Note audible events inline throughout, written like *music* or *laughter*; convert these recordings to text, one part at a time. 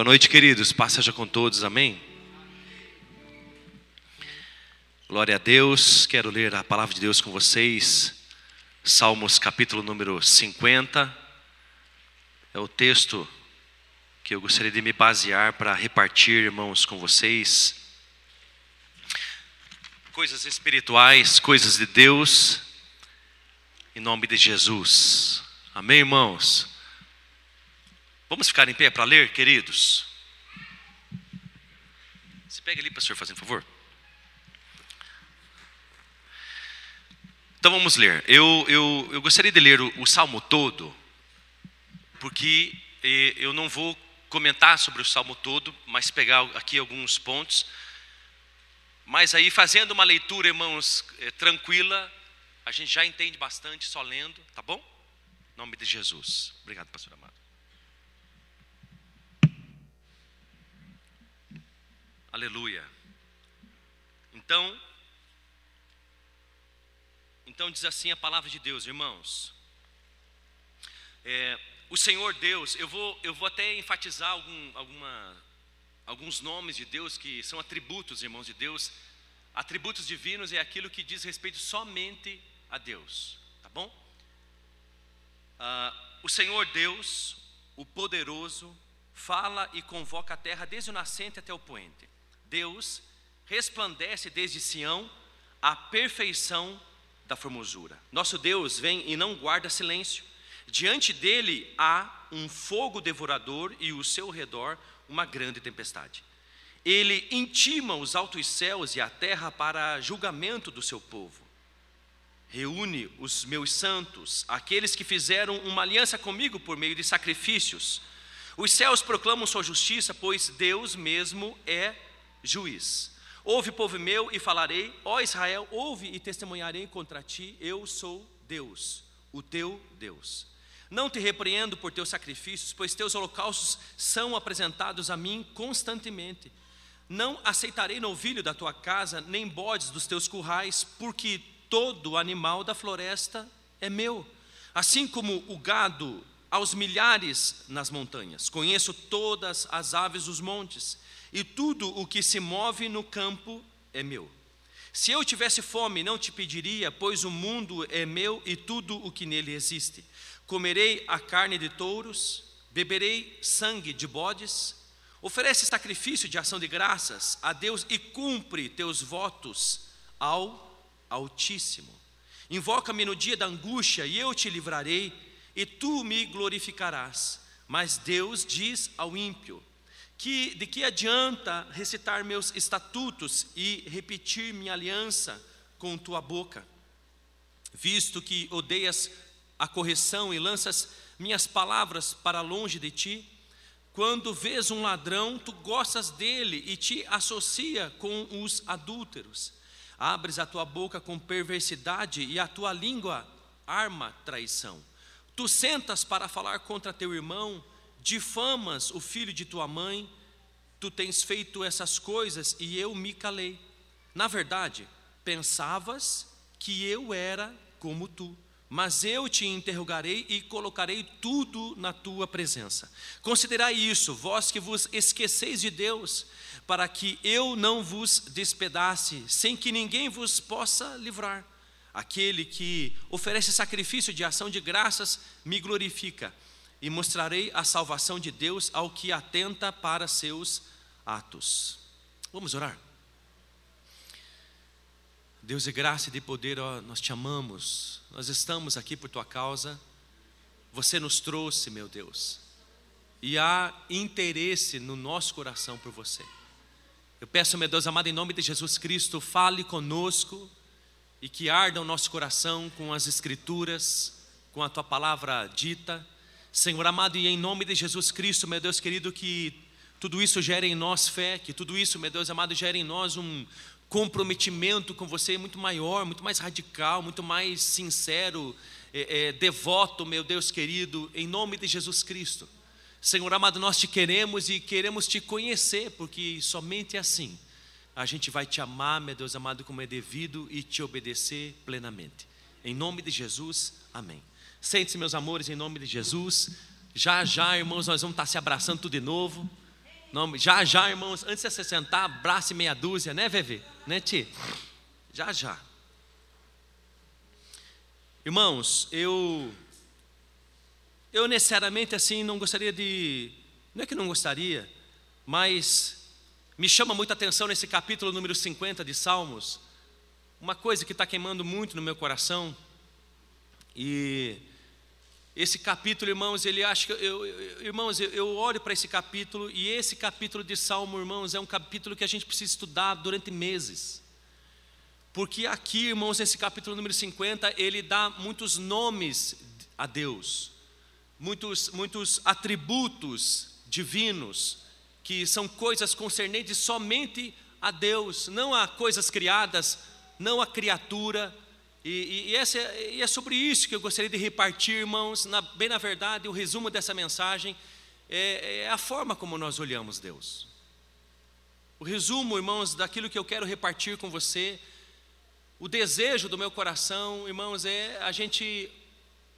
Boa noite, queridos. Paz seja com todos, amém? Glória a Deus. Quero ler a palavra de Deus com vocês. Salmos capítulo número 50. É o texto que eu gostaria de me basear para repartir, irmãos, com vocês. Coisas espirituais, coisas de Deus, em nome de Jesus. Amém, irmãos? Vamos ficar em pé para ler, queridos? Se pega ali, pastor, fazendo favor. Então vamos ler. Eu, eu, eu gostaria de ler o, o salmo todo, porque eh, eu não vou comentar sobre o salmo todo, mas pegar aqui alguns pontos. Mas aí, fazendo uma leitura, irmãos, eh, tranquila, a gente já entende bastante só lendo, tá bom? Em nome de Jesus. Obrigado, pastor amado. Aleluia. Então, então diz assim a palavra de Deus, irmãos. É, o Senhor Deus, eu vou, eu vou até enfatizar algum, alguma, alguns nomes de Deus que são atributos, irmãos de Deus. Atributos divinos é aquilo que diz respeito somente a Deus, tá bom? Ah, o Senhor Deus, o poderoso, fala e convoca a terra desde o nascente até o poente. Deus resplandece desde Sião a perfeição da formosura. Nosso Deus vem e não guarda silêncio. Diante dele há um fogo devorador e ao seu redor uma grande tempestade. Ele intima os altos céus e a terra para julgamento do seu povo. Reúne os meus santos, aqueles que fizeram uma aliança comigo por meio de sacrifícios. Os céus proclamam sua justiça, pois Deus mesmo é juiz. Ouve, povo meu, e falarei, ó Israel, ouve e testemunharei contra ti, eu sou Deus, o teu Deus. Não te repreendo por teus sacrifícios, pois teus holocaustos são apresentados a mim constantemente. Não aceitarei novilho da tua casa, nem bodes dos teus currais, porque todo animal da floresta é meu. Assim como o gado aos milhares nas montanhas, conheço todas as aves dos montes e tudo o que se move no campo é meu. Se eu tivesse fome, não te pediria, pois o mundo é meu e tudo o que nele existe. Comerei a carne de touros, beberei sangue de bodes. Oferece sacrifício de ação de graças a Deus e cumpre teus votos ao Altíssimo. Invoca-me no dia da angústia e eu te livrarei, e tu me glorificarás. Mas Deus diz ao ímpio: que de que adianta recitar meus estatutos e repetir minha aliança com tua boca, visto que odeias a correção e lanças minhas palavras para longe de ti? Quando vês um ladrão, tu gostas dele e te associa com os adúlteros. Abres a tua boca com perversidade e a tua língua arma traição. Tu sentas para falar contra teu irmão, difamas o filho de tua mãe, tu tens feito essas coisas e eu me calei. Na verdade, pensavas que eu era como tu, mas eu te interrogarei e colocarei tudo na tua presença. Considerai isso, vós que vos esqueceis de Deus, para que eu não vos despedace, sem que ninguém vos possa livrar. Aquele que oferece sacrifício de ação de graças me glorifica e mostrarei a salvação de Deus ao que atenta para seus atos. Vamos orar. Deus de graça e de poder, ó, nós te amamos, nós estamos aqui por tua causa, você nos trouxe, meu Deus, e há interesse no nosso coração por você. Eu peço, meu Deus amado, em nome de Jesus Cristo, fale conosco e que arda o nosso coração com as Escrituras, com a tua palavra dita Senhor amado, e em nome de Jesus Cristo, meu Deus querido, que tudo isso gere em nós fé, que tudo isso, meu Deus amado, gere em nós um comprometimento com você muito maior, muito mais radical, muito mais sincero, é, é, devoto, meu Deus querido, em nome de Jesus Cristo. Senhor amado, nós te queremos e queremos te conhecer, porque somente assim a gente vai te amar, meu Deus amado, como é devido e te obedecer plenamente. Em nome de Jesus, amém. Sente-se, meus amores, em nome de Jesus. Já, já, irmãos, nós vamos estar se abraçando tudo de novo. Já, já, irmãos, antes de você sentar, abrace meia dúzia, né, Veve? Né, Ti? Já, já. Irmãos, eu. Eu necessariamente assim não gostaria de. Não é que não gostaria, mas me chama muita atenção nesse capítulo número 50 de Salmos, uma coisa que está queimando muito no meu coração. E esse capítulo, irmãos, ele acha que eu, eu irmãos, eu, olho para esse capítulo e esse capítulo de Salmo, irmãos, é um capítulo que a gente precisa estudar durante meses. Porque aqui, irmãos, nesse capítulo número 50, ele dá muitos nomes a Deus, muitos, muitos atributos divinos, que são coisas concernentes somente a Deus, não a coisas criadas, não a criatura, e, e, essa, e, é sobre isso que eu gostaria de repartir, irmãos. Na, bem na verdade, o resumo dessa mensagem é, é, a forma como nós olhamos Deus. O resumo, irmãos, daquilo que eu quero repartir com você, o desejo do meu coração, irmãos, é a gente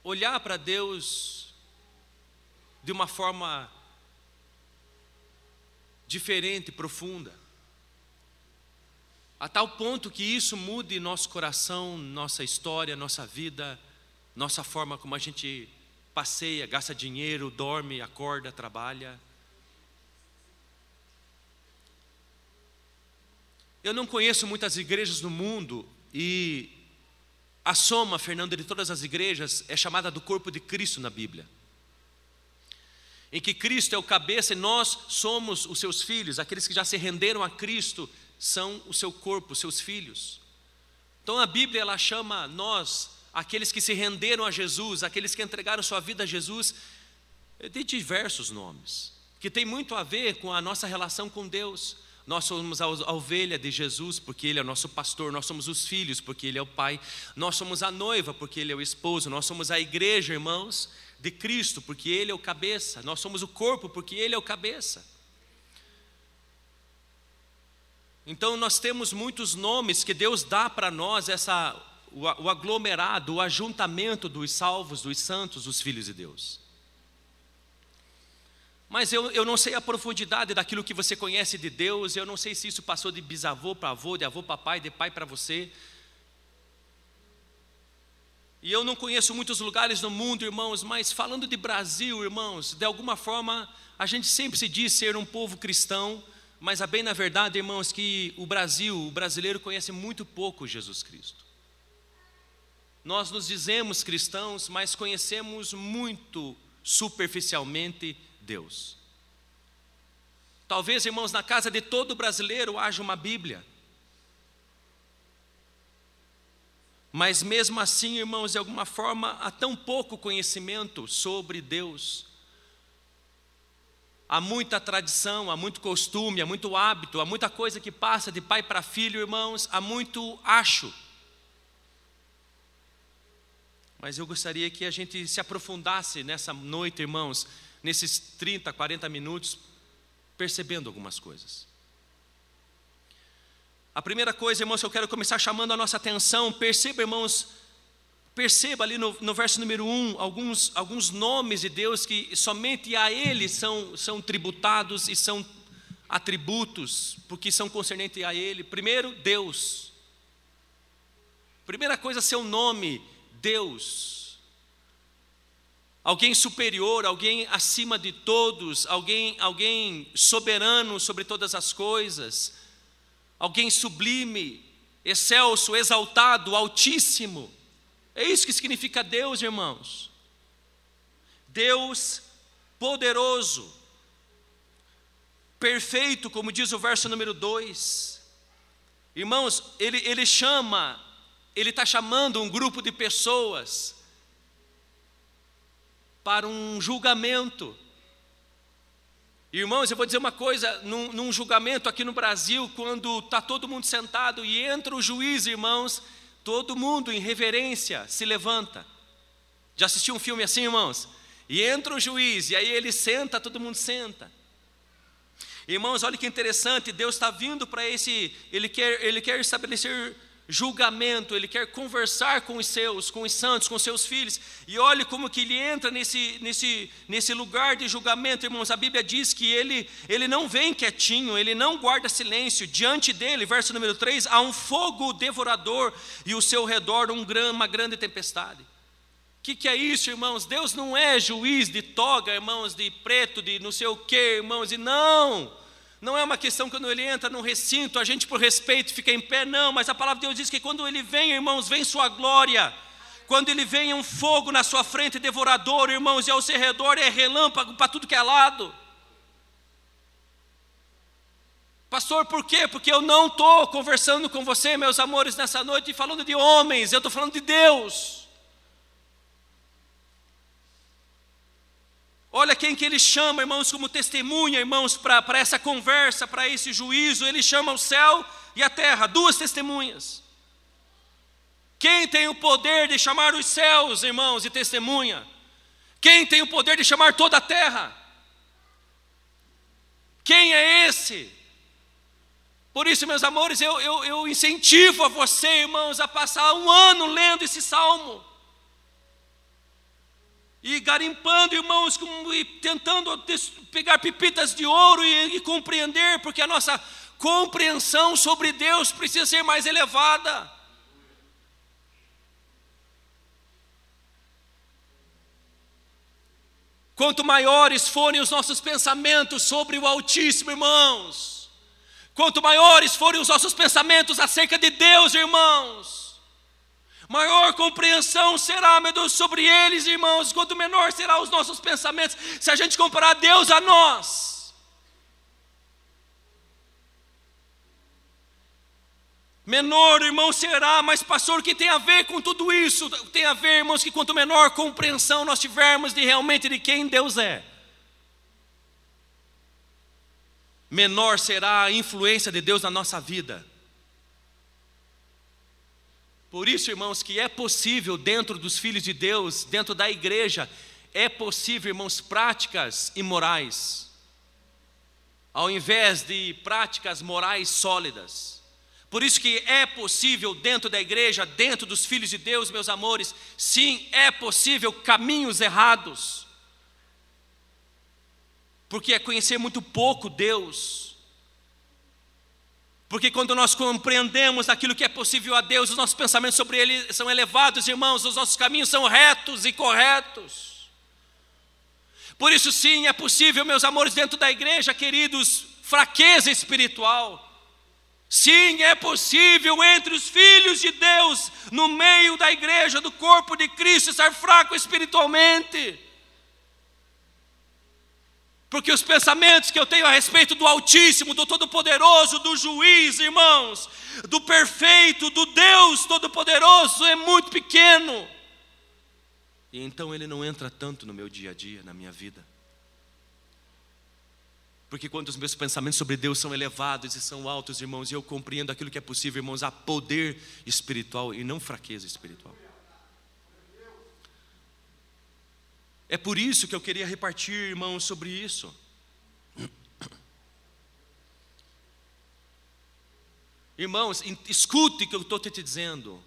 olhar para Deus de uma forma diferente, profunda a tal ponto que isso mude nosso coração, nossa história, nossa vida, nossa forma como a gente passeia, gasta dinheiro, dorme, acorda, trabalha. Eu não conheço muitas igrejas no mundo e a soma, Fernando, de todas as igrejas é chamada do corpo de Cristo na Bíblia. Em que Cristo é o cabeça e nós somos os seus filhos, aqueles que já se renderam a Cristo são o seu corpo, seus filhos. Então a Bíblia ela chama nós, aqueles que se renderam a Jesus, aqueles que entregaram sua vida a Jesus, de diversos nomes, que tem muito a ver com a nossa relação com Deus. Nós somos a ovelha de Jesus, porque Ele é o nosso pastor, nós somos os filhos, porque Ele é o Pai, nós somos a noiva, porque Ele é o esposo, nós somos a igreja, irmãos, de Cristo, porque Ele é o cabeça, nós somos o corpo, porque Ele é o cabeça. Então nós temos muitos nomes que Deus dá para nós, essa, o, o aglomerado, o ajuntamento dos salvos, dos santos, dos filhos de Deus. Mas eu, eu não sei a profundidade daquilo que você conhece de Deus, eu não sei se isso passou de bisavô para avô, de avô para pai, de pai para você. E eu não conheço muitos lugares no mundo, irmãos, mas falando de Brasil, irmãos, de alguma forma a gente sempre se diz ser um povo cristão, mas a bem na verdade, irmãos, que o Brasil, o brasileiro conhece muito pouco Jesus Cristo. Nós nos dizemos cristãos, mas conhecemos muito superficialmente Deus. Talvez, irmãos, na casa de todo brasileiro haja uma Bíblia. Mas mesmo assim, irmãos, de alguma forma, há tão pouco conhecimento sobre Deus há muita tradição, há muito costume, há muito hábito, há muita coisa que passa de pai para filho, irmãos, há muito acho. Mas eu gostaria que a gente se aprofundasse nessa noite, irmãos, nesses 30, 40 minutos, percebendo algumas coisas. A primeira coisa, irmãos, que eu quero começar chamando a nossa atenção, perceba, irmãos, Perceba ali no, no verso número 1 alguns, alguns nomes de Deus que somente a Ele são, são tributados e são atributos, porque são concernentes a Ele. Primeiro, Deus. Primeira coisa, seu nome, Deus. Alguém superior, alguém acima de todos, alguém, alguém soberano sobre todas as coisas, alguém sublime, excelso, exaltado, altíssimo. É isso que significa Deus, irmãos. Deus poderoso, perfeito, como diz o verso número 2. Irmãos, ele, ele chama, ele está chamando um grupo de pessoas para um julgamento. Irmãos, eu vou dizer uma coisa: num, num julgamento aqui no Brasil, quando está todo mundo sentado e entra o juiz, irmãos, Todo mundo em reverência se levanta. Já assistiu um filme assim, irmãos? E entra o juiz, e aí ele senta, todo mundo senta. Irmãos, olha que interessante, Deus está vindo para esse, ele quer, ele quer estabelecer julgamento, ele quer conversar com os seus, com os santos, com seus filhos. E olhe como que ele entra nesse, nesse, nesse lugar de julgamento, irmãos. A Bíblia diz que ele, ele não vem quietinho, ele não guarda silêncio. Diante dele, verso número 3, há um fogo devorador e o seu redor um, uma grande tempestade. O que, que é isso, irmãos? Deus não é juiz de toga, irmãos, de preto, de não sei o que, irmãos, e não. Não é uma questão quando ele entra no recinto, a gente por respeito fica em pé, não, mas a palavra de Deus diz que quando ele vem, irmãos, vem sua glória. Quando ele vem um fogo na sua frente devorador, irmãos, e ao seu redor é relâmpago para tudo que é lado. Pastor, por quê? Porque eu não estou conversando com você, meus amores, nessa noite, falando de homens, eu estou falando de Deus. Olha quem que ele chama, irmãos, como testemunha, irmãos, para essa conversa, para esse juízo. Ele chama o céu e a terra, duas testemunhas. Quem tem o poder de chamar os céus, irmãos, de testemunha? Quem tem o poder de chamar toda a terra? Quem é esse? Por isso, meus amores, eu, eu, eu incentivo a você, irmãos, a passar um ano lendo esse salmo e garimpando, irmãos, e tentando pegar pipitas de ouro e, e compreender, porque a nossa compreensão sobre Deus precisa ser mais elevada. Quanto maiores forem os nossos pensamentos sobre o Altíssimo, irmãos, quanto maiores forem os nossos pensamentos acerca de Deus, irmãos, maior compreensão será, meu Deus, sobre eles, irmãos, quanto menor serão os nossos pensamentos, se a gente comparar Deus a nós. Menor, irmão, será, mas pastor, o que tem a ver com tudo isso? Tem a ver, irmãos, que quanto menor compreensão nós tivermos de realmente de quem Deus é, menor será a influência de Deus na nossa vida. Por isso, irmãos, que é possível dentro dos filhos de Deus, dentro da igreja, é possível, irmãos, práticas imorais, ao invés de práticas morais sólidas. Por isso que é possível dentro da igreja, dentro dos filhos de Deus, meus amores, sim, é possível caminhos errados. Porque é conhecer muito pouco Deus, porque quando nós compreendemos aquilo que é possível a Deus, os nossos pensamentos sobre Ele são elevados, irmãos, os nossos caminhos são retos e corretos. Por isso, sim, é possível, meus amores, dentro da igreja, queridos, fraqueza espiritual. Sim, é possível entre os filhos de Deus, no meio da igreja, do corpo de Cristo, estar fraco espiritualmente. Porque os pensamentos que eu tenho a respeito do Altíssimo, do Todo-Poderoso, do Juiz, irmãos, do Perfeito, do Deus Todo-Poderoso, é muito pequeno. E então ele não entra tanto no meu dia a dia, na minha vida. Porque quando os meus pensamentos sobre Deus são elevados e são altos, irmãos, e eu compreendo aquilo que é possível, irmãos, há poder espiritual e não fraqueza espiritual. É por isso que eu queria repartir, irmãos, sobre isso. Irmãos, escute o que eu estou te dizendo.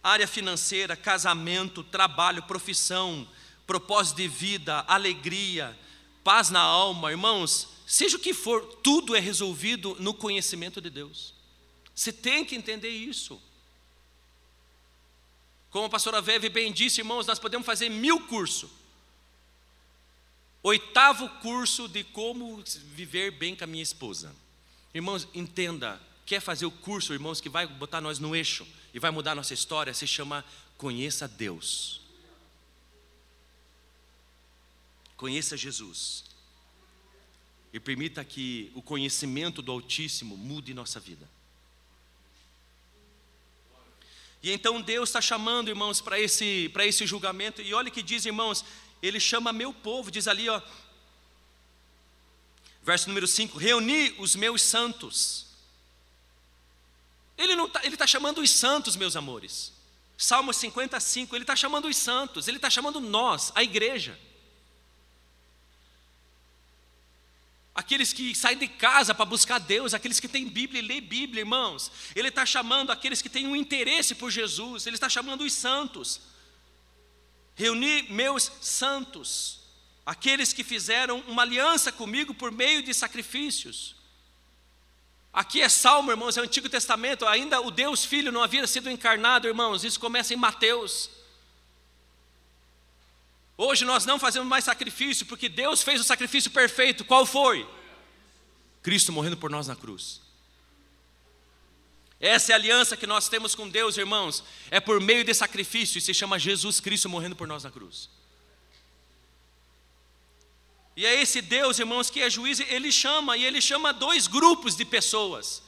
Área financeira, casamento, trabalho, profissão, propósito de vida, alegria, paz na alma, irmãos, seja o que for, tudo é resolvido no conhecimento de Deus. Você tem que entender isso. Como a pastora Veve bem disse, irmãos, nós podemos fazer mil cursos Oitavo curso de como viver bem com a minha esposa. Irmãos, entenda, quer fazer o curso, irmãos, que vai botar nós no eixo e vai mudar nossa história, se chama Conheça Deus. Conheça Jesus. E permita que o conhecimento do Altíssimo mude nossa vida. E então Deus está chamando, irmãos, para esse, esse julgamento. E olha que diz, irmãos, ele chama meu povo, diz ali, ó, verso número 5: reuni os meus santos. Ele está tá chamando os santos, meus amores. Salmo 55, ele está chamando os santos, ele está chamando nós, a igreja. aqueles que saem de casa para buscar Deus, aqueles que têm Bíblia e lê Bíblia, irmãos. Ele está chamando aqueles que têm um interesse por Jesus, ele está chamando os santos. Reuni meus santos, aqueles que fizeram uma aliança comigo por meio de sacrifícios. Aqui é Salmo, irmãos, é o Antigo Testamento, ainda o Deus Filho não havia sido encarnado, irmãos, isso começa em Mateus. Hoje nós não fazemos mais sacrifício, porque Deus fez o sacrifício perfeito. Qual foi? Cristo morrendo por nós na cruz. Essa é a aliança que nós temos com Deus, irmãos. É por meio de sacrifício, e se chama Jesus Cristo morrendo por nós na cruz. E é esse Deus, irmãos, que é juiz, ele chama, e ele chama dois grupos de pessoas.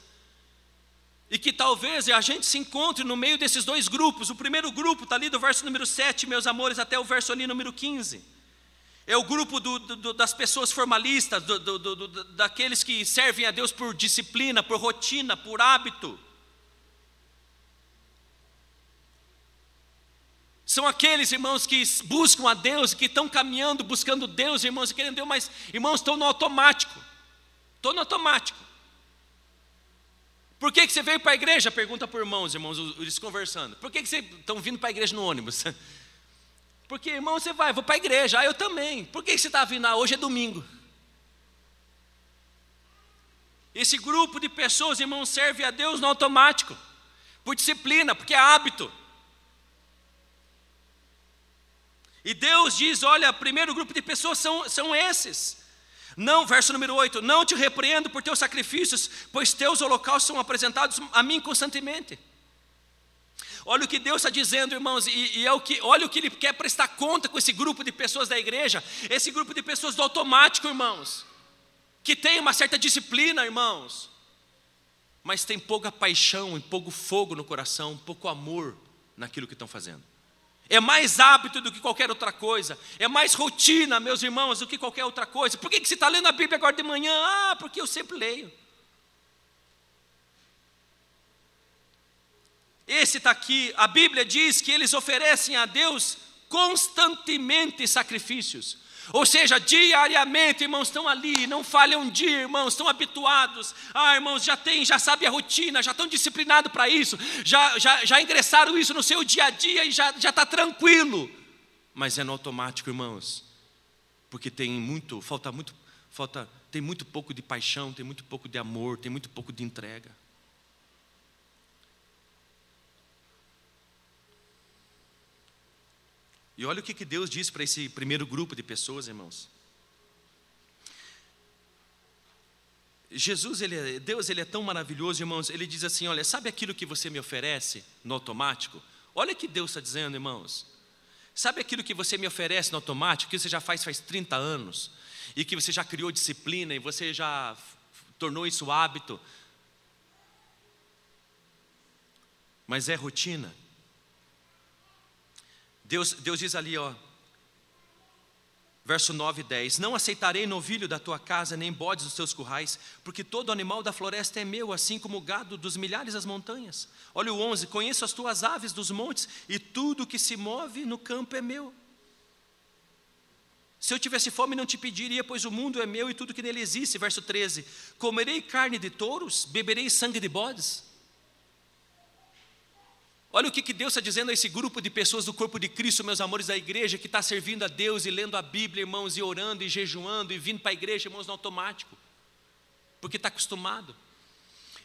E que talvez a gente se encontre no meio desses dois grupos. O primeiro grupo está ali do verso número 7, meus amores, até o verso ali número 15. É o grupo do, do, das pessoas formalistas, do, daqueles que servem a Deus por disciplina, por rotina, por hábito. São aqueles irmãos que buscam a Deus, que estão caminhando, buscando Deus, irmãos, e querendo Deus, mas irmãos estão no automático. Estou no automático. Por que, que você veio para a igreja? Pergunta por irmãos, irmãos, eles conversando. Por que, que vocês estão vindo para a igreja no ônibus? *laughs* Porque, irmão, você vai, vou para a igreja. Ah, eu também. Por que, que você está vindo? Ah, hoje é domingo. Esse grupo de pessoas, irmãos, serve a Deus no automático, por disciplina, porque é hábito. E Deus diz: olha, primeiro grupo de pessoas são, são esses. Não, verso número 8: Não te repreendo por teus sacrifícios, pois teus holocaustos são apresentados a mim constantemente. Olha o que Deus está dizendo, irmãos, e, e, é o que, olha o que Ele quer prestar conta com esse grupo de pessoas da igreja, esse grupo de pessoas do automático, irmãos, que tem uma certa disciplina, irmãos, mas tem pouca paixão pouco fogo no coração, pouco amor naquilo que estão fazendo. É mais hábito do que qualquer outra coisa. É mais rotina, meus irmãos, do que qualquer outra coisa. Por que, que você está lendo a Bíblia agora de manhã? Ah, porque eu sempre leio. Esse está aqui. A Bíblia diz que eles oferecem a Deus constantemente sacrifícios. Ou seja, diariamente, irmãos, estão ali, não falham um dia, irmãos, estão habituados. Ah, irmãos, já tem, já sabe a rotina, já estão disciplinados para isso, já, já, já ingressaram isso no seu dia a dia e já está tranquilo. Mas é no automático, irmãos, porque tem muito, falta muito, falta, tem muito pouco de paixão, tem muito pouco de amor, tem muito pouco de entrega. E olha o que, que Deus diz para esse primeiro grupo de pessoas, irmãos. Jesus, ele é, Deus, ele é tão maravilhoso, irmãos. Ele diz assim: Olha, sabe aquilo que você me oferece no automático? Olha o que Deus está dizendo, irmãos. Sabe aquilo que você me oferece no automático, que você já faz faz 30 anos, e que você já criou disciplina, e você já tornou isso hábito, mas é rotina. Deus, Deus diz ali, ó, verso 9 e 10: Não aceitarei novilho da tua casa, nem bodes dos teus currais, porque todo animal da floresta é meu, assim como o gado dos milhares das montanhas. Olha o 11: Conheço as tuas aves dos montes, e tudo que se move no campo é meu. Se eu tivesse fome, não te pediria, pois o mundo é meu e tudo que nele existe. Verso 13: Comerei carne de touros, beberei sangue de bodes. Olha o que, que Deus está dizendo a esse grupo de pessoas do corpo de Cristo, meus amores da igreja, que está servindo a Deus e lendo a Bíblia, irmãos, e orando e jejuando e vindo para a igreja, irmãos, no automático, porque está acostumado.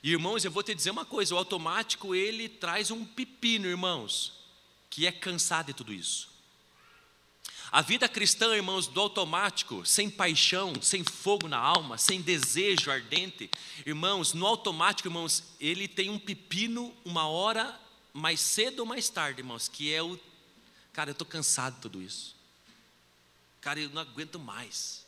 E irmãos, eu vou te dizer uma coisa: o automático ele traz um pepino, irmãos, que é cansar de tudo isso. A vida cristã, irmãos, do automático, sem paixão, sem fogo na alma, sem desejo ardente, irmãos, no automático, irmãos, ele tem um pepino uma hora mais cedo ou mais tarde, irmãos, que é o. Cara, eu estou cansado de tudo isso. Cara, eu não aguento mais.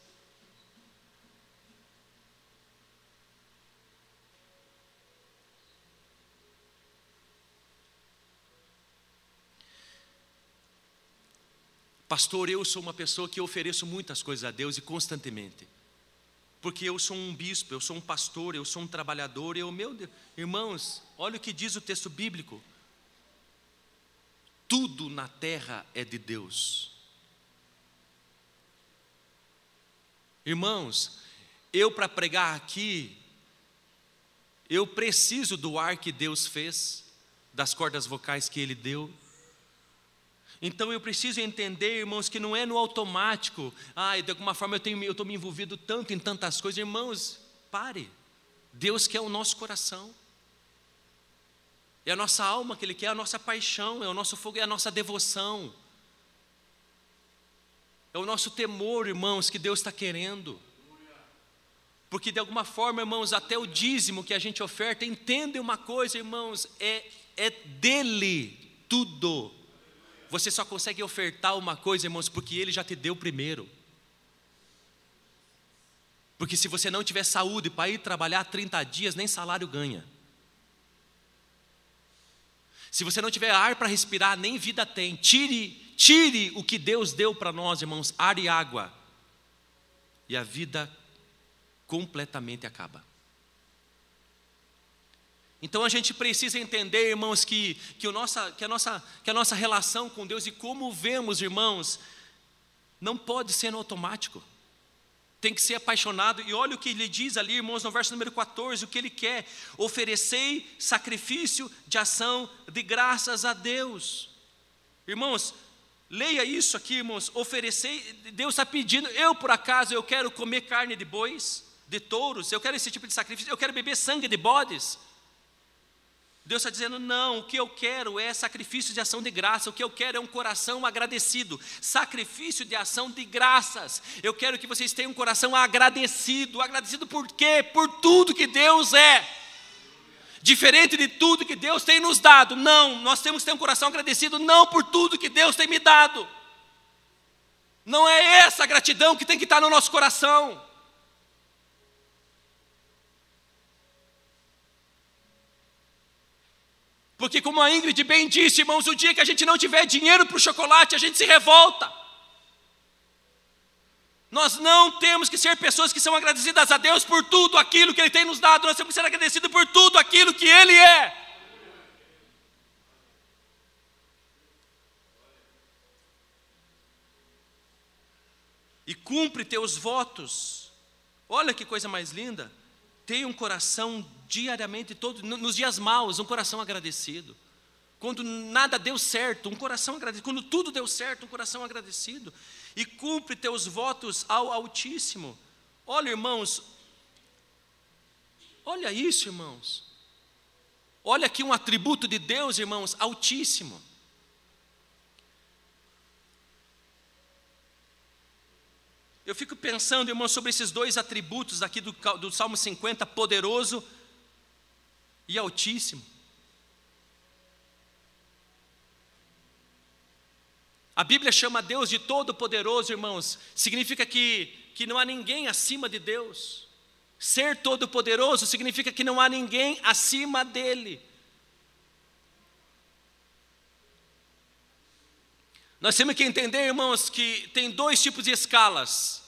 Pastor, eu sou uma pessoa que ofereço muitas coisas a Deus e constantemente. Porque eu sou um bispo, eu sou um pastor, eu sou um trabalhador, eu, meu Deus, irmãos, olha o que diz o texto bíblico tudo na terra é de Deus. Irmãos, eu para pregar aqui, eu preciso do ar que Deus fez, das cordas vocais que Ele deu. Então eu preciso entender, irmãos, que não é no automático, ah, de alguma forma eu estou me envolvido tanto em tantas coisas, irmãos, pare. Deus quer o nosso coração. É a nossa alma que Ele quer, é a nossa paixão, é o nosso fogo, é a nossa devoção. É o nosso temor, irmãos, que Deus está querendo. Porque de alguma forma, irmãos, até o dízimo que a gente oferta, entendem uma coisa, irmãos, é, é dele tudo. Você só consegue ofertar uma coisa, irmãos, porque ele já te deu primeiro. Porque se você não tiver saúde para ir trabalhar 30 dias, nem salário ganha. Se você não tiver ar para respirar, nem vida tem. Tire, tire o que Deus deu para nós, irmãos, ar e água. E a vida completamente acaba. Então a gente precisa entender, irmãos, que, que, o nossa, que, a nossa, que a nossa relação com Deus e como vemos, irmãos, não pode ser no automático. Tem que ser apaixonado. E olha o que ele diz ali, irmãos, no verso número 14: o que ele quer. Oferecei sacrifício de ação de graças a Deus. Irmãos, leia isso aqui, irmãos. Oferecei, Deus está pedindo. Eu, por acaso, eu quero comer carne de bois? de touros, eu quero esse tipo de sacrifício, eu quero beber sangue de bodes. Deus está dizendo: não, o que eu quero é sacrifício de ação de graça, o que eu quero é um coração agradecido, sacrifício de ação de graças. Eu quero que vocês tenham um coração agradecido. Agradecido por quê? Por tudo que Deus é. Diferente de tudo que Deus tem nos dado. Não, nós temos que ter um coração agradecido, não por tudo que Deus tem me dado. Não é essa gratidão que tem que estar no nosso coração. Porque, como a Ingrid bem disse, irmãos, o dia que a gente não tiver dinheiro para o chocolate, a gente se revolta. Nós não temos que ser pessoas que são agradecidas a Deus por tudo aquilo que Ele tem nos dado, nós temos que ser agradecidos por tudo aquilo que Ele é. E cumpre teus votos. Olha que coisa mais linda. Tenha um coração diariamente, todo, nos dias maus, um coração agradecido. Quando nada deu certo, um coração agradecido. Quando tudo deu certo, um coração agradecido. E cumpre teus votos ao Altíssimo. Olha, irmãos, olha isso, irmãos. Olha aqui um atributo de Deus, irmãos, Altíssimo. Eu fico pensando, irmão, sobre esses dois atributos aqui do, do Salmo 50, poderoso e altíssimo. A Bíblia chama Deus de todo-poderoso, irmãos. Significa que, que não há ninguém acima de Deus. Ser todo-poderoso significa que não há ninguém acima dele. Nós temos que entender, irmãos, que tem dois tipos de escalas: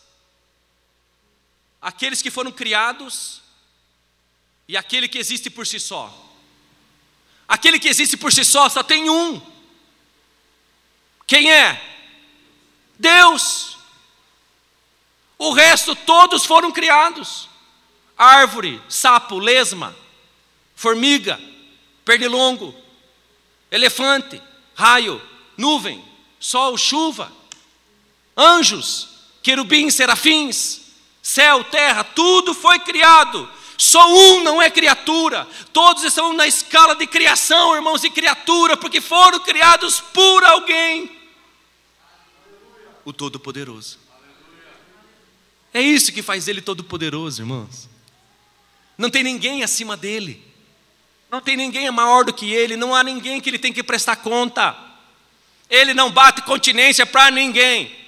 aqueles que foram criados e aquele que existe por si só. Aquele que existe por si só só tem um. Quem é? Deus. O resto todos foram criados: árvore, sapo, lesma, formiga, pernilongo, elefante, raio, nuvem sol, chuva, anjos, querubins, serafins, céu, terra, tudo foi criado. Só um não é criatura, todos estão na escala de criação, irmãos, e criatura, porque foram criados por alguém, o Todo-Poderoso. É isso que faz ele todo-poderoso, irmãos. Não tem ninguém acima dele, não tem ninguém maior do que ele, não há ninguém que ele tem que prestar conta. Ele não bate continência para ninguém.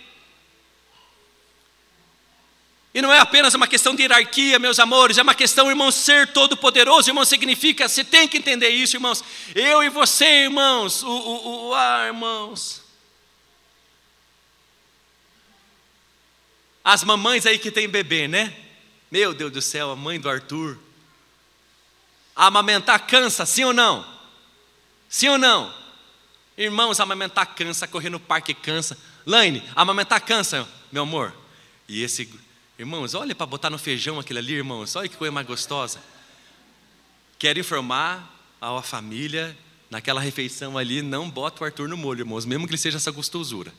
E não é apenas uma questão de hierarquia, meus amores, é uma questão, irmão, ser todo-poderoso, irmão, significa, você tem que entender isso, irmãos. Eu e você, irmãos, o, o, o ah, irmãos. As mamães aí que tem bebê, né? Meu Deus do céu, a mãe do Arthur. Amamentar cansa, sim ou não? Sim ou não? Irmãos, amamentar cansa, correr no parque cansa. Laine, amamentar cansa, meu amor. E esse, Irmãos, olha para botar no feijão aquilo ali, irmãos, olha que coisa mais gostosa. Quero informar a família, naquela refeição ali, não bota o Arthur no molho, irmãos, mesmo que ele seja essa gostosura.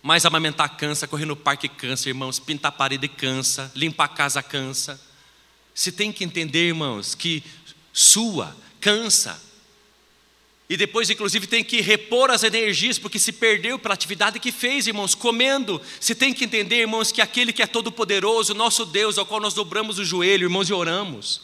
Mas amamentar cansa, correr no parque cansa, irmãos, pintar a parede cansa, limpar a casa cansa. Você tem que entender, irmãos, que sua cansa. E depois, inclusive, tem que repor as energias, porque se perdeu pela atividade que fez, irmãos, comendo. Você tem que entender, irmãos, que aquele que é todo-poderoso, nosso Deus, ao qual nós dobramos o joelho, irmãos, e oramos,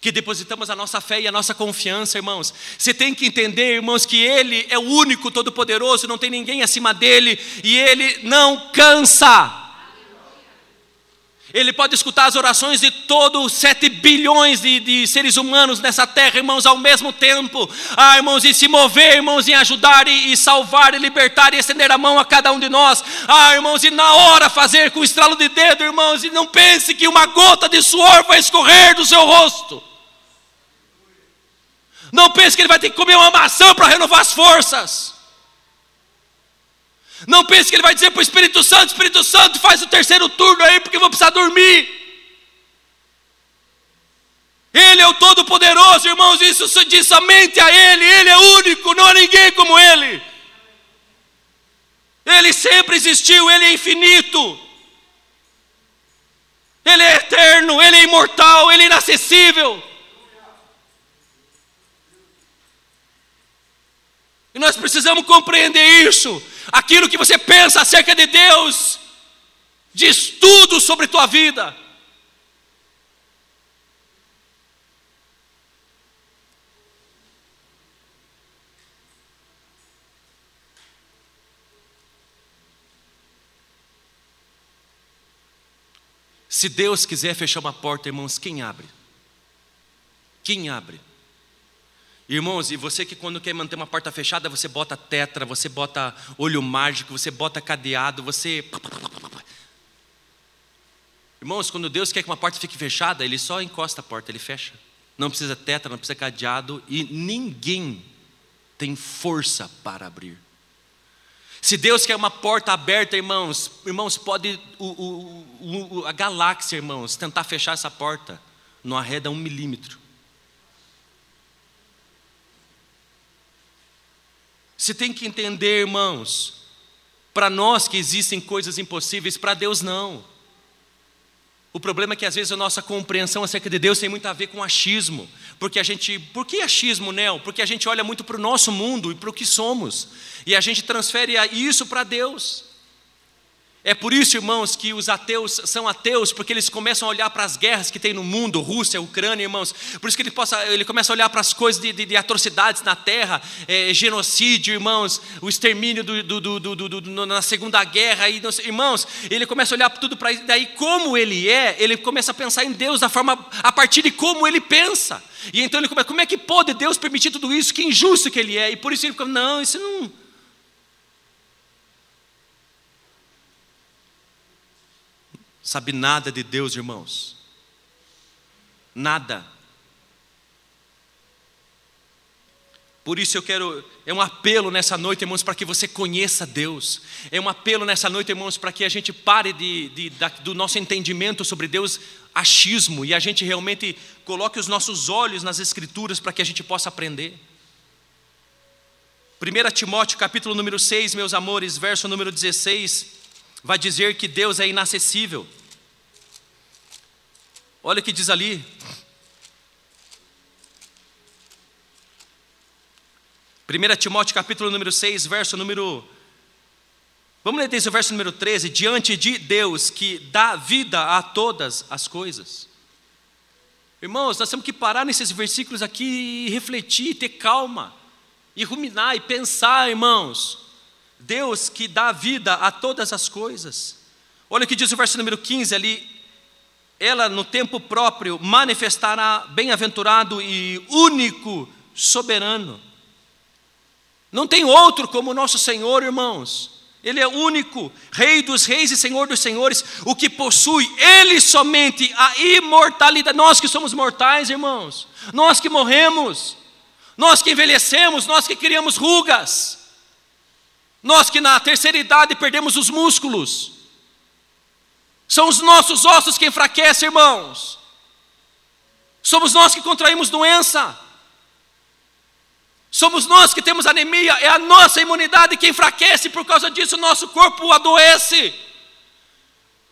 que depositamos a nossa fé e a nossa confiança, irmãos. Você tem que entender, irmãos, que Ele é o único todo-poderoso, não tem ninguém acima dele, e Ele não cansa. Ele pode escutar as orações de todos 7 bilhões de, de, seres humanos nessa terra, irmãos, ao mesmo tempo. Ah, irmãos, e se mover, irmãos, em ajudar e, e, salvar e libertar e estender a mão a cada um de nós. Ah, irmãos, e na hora fazer com o estralo de dedo, irmãos, e não pense que uma gota de suor vai escorrer do seu rosto. Não pense que ele vai ter que comer uma maçã para renovar as forças. Não pense que ele vai dizer para o Espírito Santo: Espírito Santo, faz o terceiro turno aí, porque eu vou precisar dormir. Ele é o Todo-Poderoso, irmãos, isso se diz somente a Ele, Ele é único, não há ninguém como Ele. Ele sempre existiu, Ele é infinito, Ele é eterno, Ele é imortal, Ele é inacessível. E nós precisamos compreender isso. Aquilo que você pensa acerca de Deus diz tudo sobre tua vida. Se Deus quiser fechar uma porta, irmãos, quem abre? Quem abre? Irmãos, e você que quando quer manter uma porta fechada, você bota tetra, você bota olho mágico, você bota cadeado, você. Irmãos, quando Deus quer que uma porta fique fechada, Ele só encosta a porta, Ele fecha. Não precisa tetra, não precisa cadeado, e ninguém tem força para abrir. Se Deus quer uma porta aberta, irmãos, irmãos, pode o, o, o, a galáxia, irmãos, tentar fechar essa porta, não arreda um milímetro. Você tem que entender, irmãos, para nós que existem coisas impossíveis, para Deus não. O problema é que às vezes a nossa compreensão acerca de Deus tem muito a ver com achismo. Porque a gente. Por que achismo, Nel? Porque a gente olha muito para o nosso mundo e para o que somos. E a gente transfere isso para Deus. É por isso, irmãos, que os ateus são ateus, porque eles começam a olhar para as guerras que tem no mundo, Rússia, Ucrânia, irmãos. Por isso que ele, possa, ele começa a olhar para as coisas de, de, de atrocidades na terra, é, genocídio, irmãos, o extermínio do, do, do, na Segunda Guerra. E, irmãos, ele começa a olhar tudo para. Daí, como ele é, ele começa a pensar em Deus da forma, a partir de como ele pensa. E então ele começa, como é que pode Deus permitir tudo isso? Que injusto que ele é. E por isso ele fica, não, isso não sabe nada de Deus, irmãos. Nada. Por isso eu quero, é um apelo nessa noite, irmãos, para que você conheça Deus. É um apelo nessa noite, irmãos, para que a gente pare de, de, de, do nosso entendimento sobre Deus achismo e a gente realmente coloque os nossos olhos nas Escrituras para que a gente possa aprender. 1 Timóteo capítulo número 6, meus amores, verso número 16, vai dizer que Deus é inacessível. Olha o que diz ali. Primeira Timóteo capítulo número 6, verso número Vamos ler desde o verso número 13, diante de Deus que dá vida a todas as coisas. Irmãos, nós temos que parar nesses versículos aqui e refletir, ter calma, e ruminar e pensar, irmãos. Deus que dá vida a todas as coisas. Olha o que diz o verso número 15 ali: ela no tempo próprio manifestará bem-aventurado e único soberano. Não tem outro como o nosso Senhor, irmãos. Ele é único, Rei dos reis e Senhor dos senhores, o que possui Ele somente a imortalidade. Nós que somos mortais, irmãos, nós que morremos, nós que envelhecemos, nós que criamos rugas, nós que na terceira idade perdemos os músculos, São os nossos ossos que enfraquecem, irmãos. Somos nós que contraímos doença. Somos nós que temos anemia, é a nossa imunidade que enfraquece, por causa disso o nosso corpo adoece.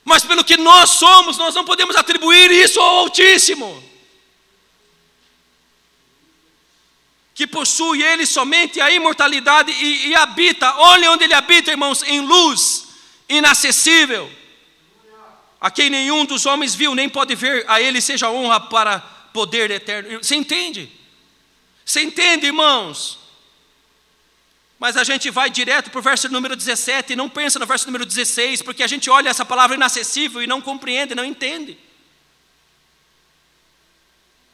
Mas pelo que nós somos, nós não podemos atribuir isso ao Altíssimo. Que possui ele somente a imortalidade e, e habita, olha onde ele habita, irmãos, em luz inacessível, a quem nenhum dos homens viu, nem pode ver, a ele seja honra para poder eterno. Você entende? Você entende, irmãos? Mas a gente vai direto para o verso número 17 e não pensa no verso número 16, porque a gente olha essa palavra inacessível e não compreende, não entende.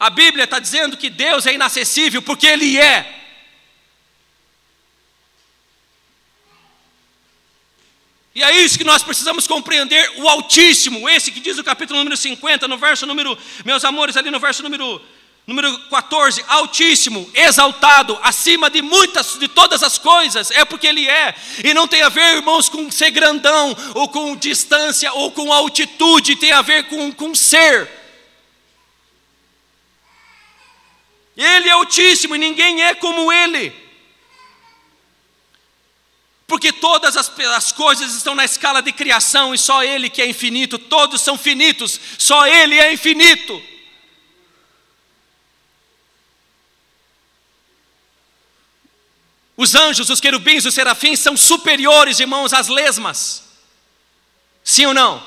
A Bíblia está dizendo que Deus é inacessível porque Ele é. E é isso que nós precisamos compreender, o Altíssimo, esse que diz o capítulo número 50, no verso número, meus amores, ali no verso número Número 14, altíssimo, exaltado, acima de muitas, de todas as coisas, é porque Ele é, e não tem a ver, irmãos, com ser grandão, ou com distância, ou com altitude, tem a ver com, com ser. Ele é altíssimo e ninguém é como Ele, porque todas as, as coisas estão na escala de criação e só Ele que é infinito, todos são finitos, só Ele é infinito. Os anjos, os querubins, os serafins são superiores, irmãos, às lesmas. Sim ou não?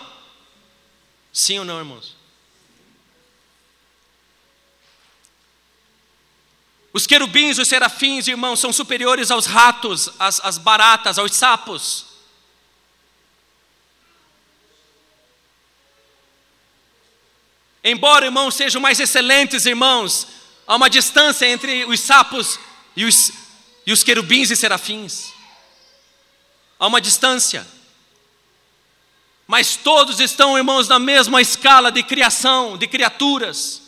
Sim ou não, irmãos? Os querubins, os serafins, irmãos, são superiores aos ratos, às, às baratas, aos sapos. Embora, irmãos, sejam mais excelentes, irmãos, há uma distância entre os sapos e os e os querubins e serafins. Há uma distância. Mas todos estão, irmãos, na mesma escala de criação, de criaturas.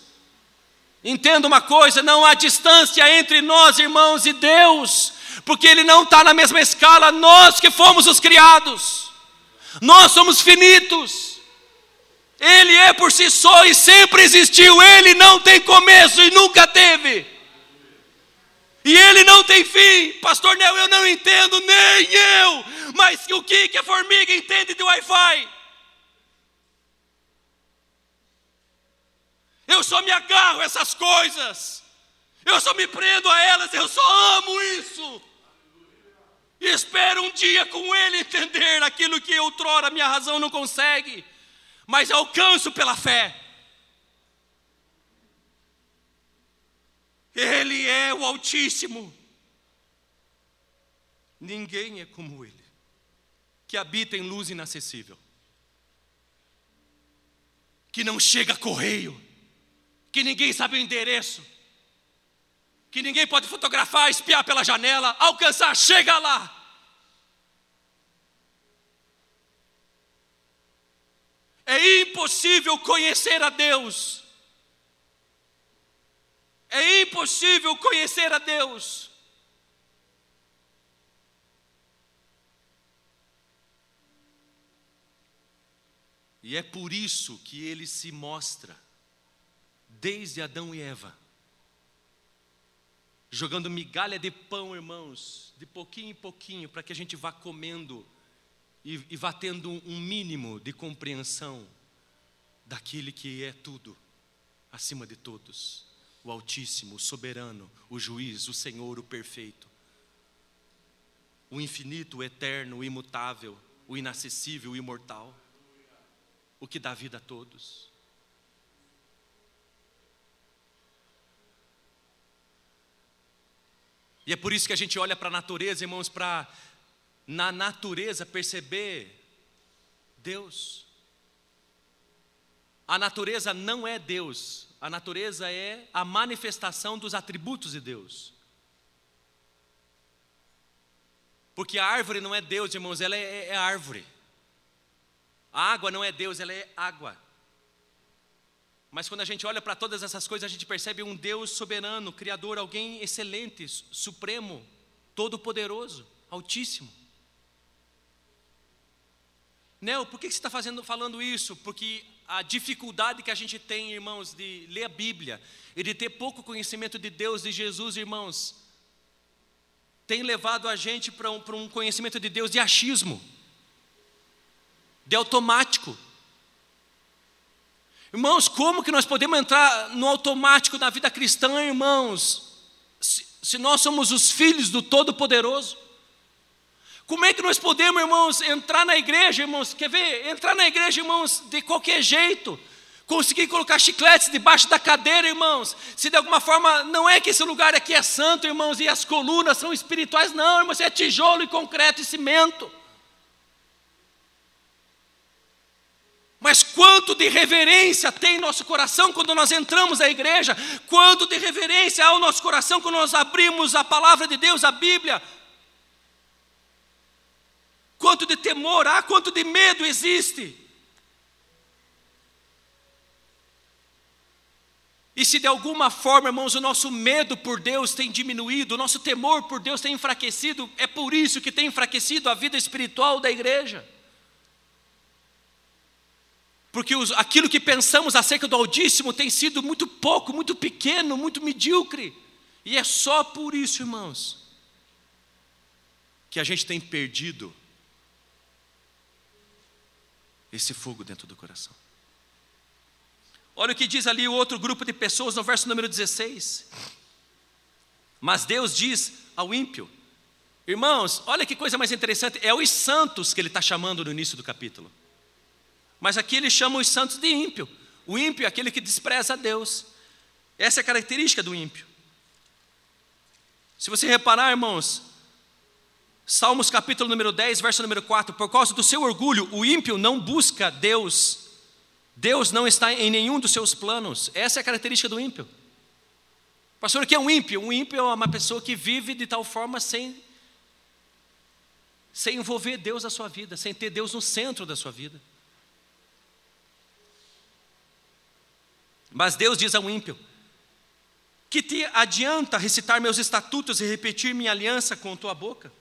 Entenda uma coisa: não há distância entre nós, irmãos, e Deus, porque Ele não está na mesma escala, nós que fomos os criados, nós somos finitos. Ele é por si só e sempre existiu, Ele não tem começo e nunca teve. E ele não tem fim. Pastor Nel, eu não entendo, nem eu. Mas o que, que a formiga entende de Wi-Fi? Eu só me agarro a essas coisas. Eu só me prendo a elas, eu só amo isso. E espero um dia com ele entender aquilo que outrora minha razão não consegue, mas alcanço pela fé. Ele é o Altíssimo. Ninguém é como Ele, que habita em luz inacessível, que não chega correio, que ninguém sabe o endereço, que ninguém pode fotografar, espiar pela janela, alcançar, chega lá. É impossível conhecer a Deus é impossível conhecer a Deus. E é por isso que ele se mostra, desde Adão e Eva, jogando migalha de pão, irmãos, de pouquinho em pouquinho, para que a gente vá comendo e, e vá tendo um mínimo de compreensão daquele que é tudo, acima de todos. O Altíssimo, o Soberano, o Juiz, o Senhor, o Perfeito, o infinito, o eterno, o imutável, o inacessível, o imortal, o que dá vida a todos. E é por isso que a gente olha para a natureza, irmãos, para na natureza perceber Deus. A natureza não é Deus, a natureza é a manifestação dos atributos de Deus. Porque a árvore não é Deus, irmãos, ela é, é árvore. A água não é Deus, ela é água. Mas quando a gente olha para todas essas coisas, a gente percebe um Deus soberano, criador, alguém excelente, supremo, todo-poderoso, altíssimo. Nel, por que você está fazendo, falando isso? Porque a dificuldade que a gente tem, irmãos, de ler a Bíblia e de ter pouco conhecimento de Deus, de Jesus, irmãos, tem levado a gente para um, para um conhecimento de Deus de achismo, de automático. Irmãos, como que nós podemos entrar no automático na vida cristã, irmãos, se, se nós somos os filhos do Todo-Poderoso? Como é que nós podemos, irmãos, entrar na igreja, irmãos? Quer ver? Entrar na igreja, irmãos, de qualquer jeito. Conseguir colocar chicletes debaixo da cadeira, irmãos. Se de alguma forma, não é que esse lugar aqui é santo, irmãos, e as colunas são espirituais, não, irmãos, é tijolo e concreto e cimento. Mas quanto de reverência tem em nosso coração quando nós entramos na igreja? Quanto de reverência há no nosso coração quando nós abrimos a palavra de Deus, a Bíblia? quanto de temor há, quanto de medo existe. E se de alguma forma, irmãos, o nosso medo por Deus tem diminuído, o nosso temor por Deus tem enfraquecido, é por isso que tem enfraquecido a vida espiritual da igreja. Porque os, aquilo que pensamos acerca do Altíssimo tem sido muito pouco, muito pequeno, muito medíocre. E é só por isso, irmãos, que a gente tem perdido esse fogo dentro do coração. Olha o que diz ali o outro grupo de pessoas no verso número 16. Mas Deus diz ao ímpio, irmãos, olha que coisa mais interessante, é os santos que ele está chamando no início do capítulo. Mas aqui ele chama os santos de ímpio. O ímpio é aquele que despreza a Deus. Essa é a característica do ímpio. Se você reparar, irmãos, Salmos capítulo número 10, verso número 4: Por causa do seu orgulho, o ímpio não busca Deus, Deus não está em nenhum dos seus planos. Essa é a característica do ímpio. Pastor, o que é um ímpio? Um ímpio é uma pessoa que vive de tal forma sem, sem envolver Deus na sua vida, sem ter Deus no centro da sua vida. Mas Deus diz ao ímpio: Que te adianta recitar meus estatutos e repetir minha aliança com tua boca?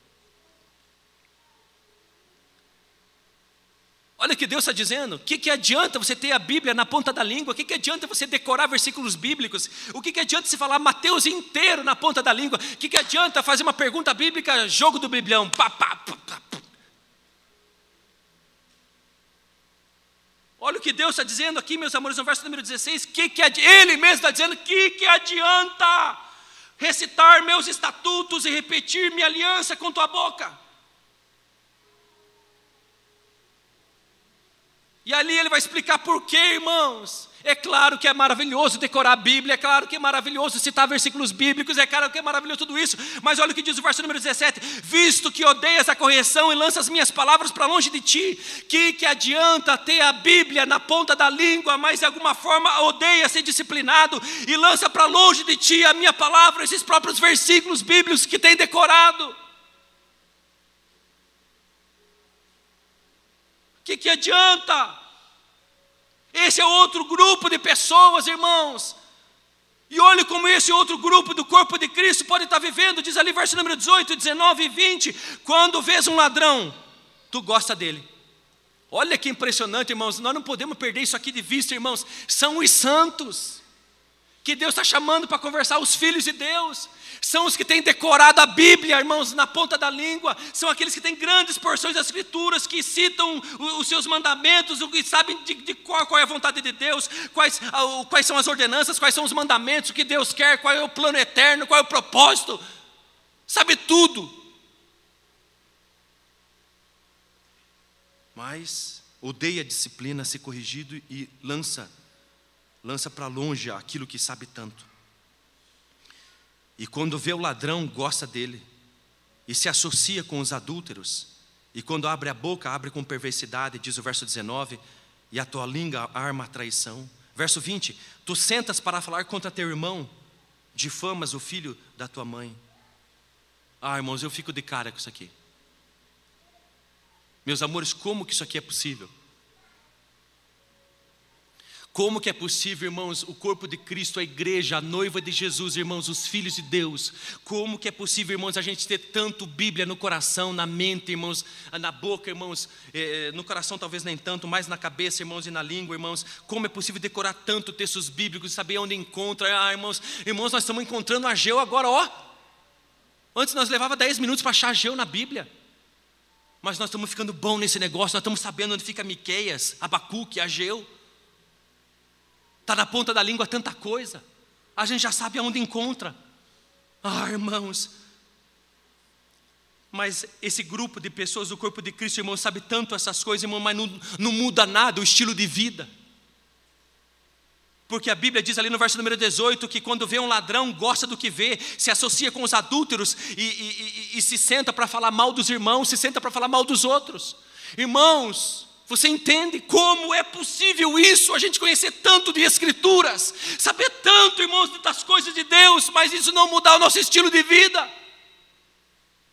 Olha o que Deus está dizendo. O que, que adianta você ter a Bíblia na ponta da língua? O que, que adianta você decorar versículos bíblicos? O que, que adianta você falar Mateus inteiro na ponta da língua? O que, que adianta fazer uma pergunta bíblica, jogo do biblião? Pá, pá, pá, pá. Olha o que Deus está dizendo aqui, meus amores, no verso número 16. Que que Ele mesmo está dizendo: que, que adianta recitar meus estatutos e repetir minha aliança com tua boca? E ali ele vai explicar por quê, irmãos. É claro que é maravilhoso decorar a Bíblia, é claro que é maravilhoso citar versículos bíblicos, é claro que é maravilhoso tudo isso, mas olha o que diz o verso número 17: Visto que odeias a correção e lanças minhas palavras para longe de ti, que, que adianta ter a Bíblia na ponta da língua, mas de alguma forma odeia ser disciplinado e lança para longe de ti a minha palavra, esses próprios versículos bíblicos que tem decorado. que, que adianta? Esse é outro grupo de pessoas, irmãos. E olhe como esse outro grupo do corpo de Cristo pode estar vivendo, diz ali verso número 18, 19 e 20: quando vês um ladrão, tu gosta dele. Olha que impressionante, irmãos, nós não podemos perder isso aqui de vista, irmãos. São os santos que Deus está chamando para conversar, os filhos de Deus, são os que têm decorado a Bíblia, irmãos, na ponta da língua, são aqueles que têm grandes porções das Escrituras, que citam os seus mandamentos, que sabem de, de qual, qual, é a vontade de Deus, quais, quais são as ordenanças, quais são os mandamentos, o que Deus quer, qual é o plano eterno, qual é o propósito, sabe tudo. Mas odeia a disciplina, ser corrigido e lança lança para longe aquilo que sabe tanto. E quando vê o ladrão, gosta dele, e se associa com os adúlteros, e quando abre a boca, abre com perversidade, diz o verso 19, e a tua língua arma a traição. Verso 20: Tu sentas para falar contra teu irmão, difamas o filho da tua mãe. Ah, irmãos, eu fico de cara com isso aqui. Meus amores, como que isso aqui é possível? Como que é possível, irmãos, o corpo de Cristo, a igreja, a noiva de Jesus, irmãos, os filhos de Deus? Como que é possível, irmãos, a gente ter tanto Bíblia no coração, na mente, irmãos, na boca, irmãos, eh, no coração talvez nem tanto, mas na cabeça, irmãos, e na língua, irmãos? Como é possível decorar tanto textos bíblicos, saber onde encontra? Ah, irmãos, irmãos, nós estamos encontrando Ageu agora, ó. Antes nós levava 10 minutos para achar Ageu na Bíblia. Mas nós estamos ficando bom nesse negócio, nós estamos sabendo onde fica Miqueias, Abacuque, Ageu. Está na ponta da língua tanta coisa. A gente já sabe aonde encontra. Ah, irmãos. Mas esse grupo de pessoas do corpo de Cristo, irmão, sabe tanto essas coisas, irmão, mas não, não muda nada o estilo de vida. Porque a Bíblia diz ali no verso número 18 que quando vê um ladrão, gosta do que vê, se associa com os adúlteros e, e, e, e se senta para falar mal dos irmãos, se senta para falar mal dos outros. Irmãos, você entende como é possível isso? A gente conhecer tanto de Escrituras, saber tanto, irmãos, das coisas de Deus, mas isso não mudar o nosso estilo de vida.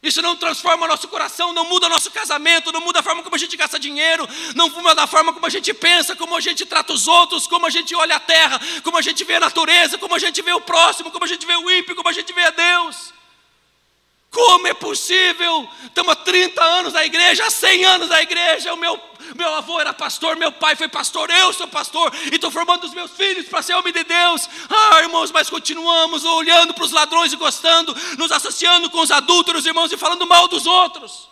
Isso não transforma o nosso coração, não muda o nosso casamento, não muda a forma como a gente gasta dinheiro, não muda a forma como a gente pensa, como a gente trata os outros, como a gente olha a terra, como a gente vê a natureza, como a gente vê o próximo, como a gente vê o ímpio, como a gente vê a Deus. Como é possível? Estamos há 30 anos na igreja, há 100 anos na igreja. O meu, meu avô era pastor, meu pai foi pastor, eu sou pastor e estou formando os meus filhos para ser homem de Deus. Ah, irmãos, mas continuamos olhando para os ladrões e gostando, nos associando com os adúlteros, irmãos, e falando mal dos outros.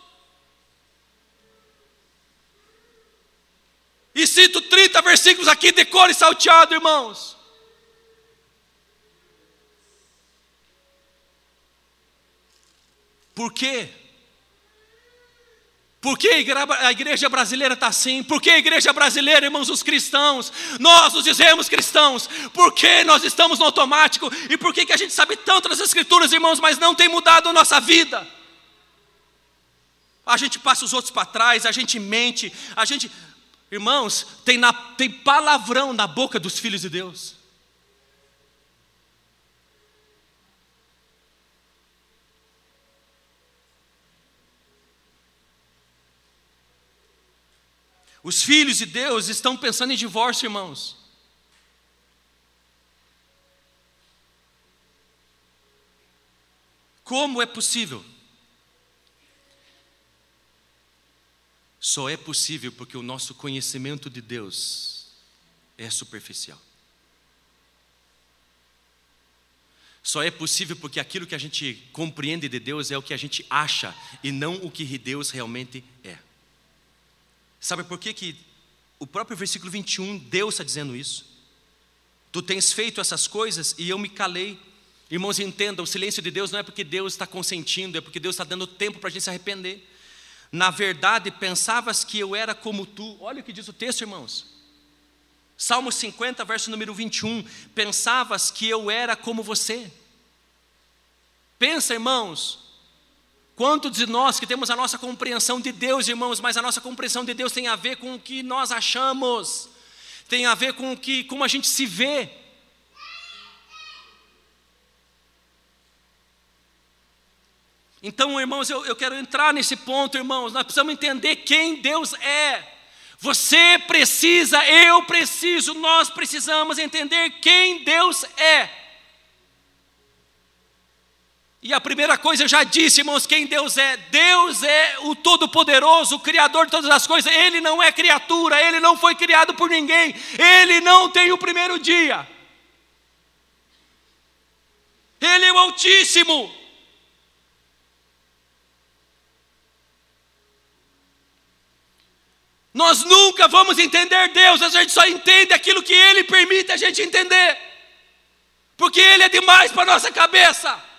E cito 30 versículos aqui, decore salteado, irmãos. Por quê? Por que a igreja brasileira está assim? Por que a igreja brasileira, irmãos, os cristãos, nós nos dizemos cristãos, por que nós estamos no automático? E por que, que a gente sabe tanto das escrituras, irmãos, mas não tem mudado a nossa vida? A gente passa os outros para trás, a gente mente, a gente. Irmãos, tem, na, tem palavrão na boca dos filhos de Deus. Os filhos de Deus estão pensando em divórcio, irmãos. Como é possível? Só é possível porque o nosso conhecimento de Deus é superficial. Só é possível porque aquilo que a gente compreende de Deus é o que a gente acha e não o que Deus realmente é. Sabe por que, que o próprio versículo 21, Deus está dizendo isso? Tu tens feito essas coisas e eu me calei. Irmãos, entendam: o silêncio de Deus não é porque Deus está consentindo, é porque Deus está dando tempo para a gente se arrepender. Na verdade, pensavas que eu era como tu. Olha o que diz o texto, irmãos. Salmo 50, verso número 21. Pensavas que eu era como você. Pensa, irmãos, Quantos de nós que temos a nossa compreensão de Deus, irmãos, mas a nossa compreensão de Deus tem a ver com o que nós achamos, tem a ver com o que, como a gente se vê. Então, irmãos, eu, eu quero entrar nesse ponto, irmãos. Nós precisamos entender quem Deus é. Você precisa, eu preciso, nós precisamos entender quem Deus é. E a primeira coisa eu já disse, irmãos, quem Deus é? Deus é o Todo-Poderoso, o Criador de todas as coisas. Ele não é criatura, ele não foi criado por ninguém, ele não tem o primeiro dia. Ele é o Altíssimo. Nós nunca vamos entender Deus, a gente só entende aquilo que Ele permite a gente entender, porque Ele é demais para a nossa cabeça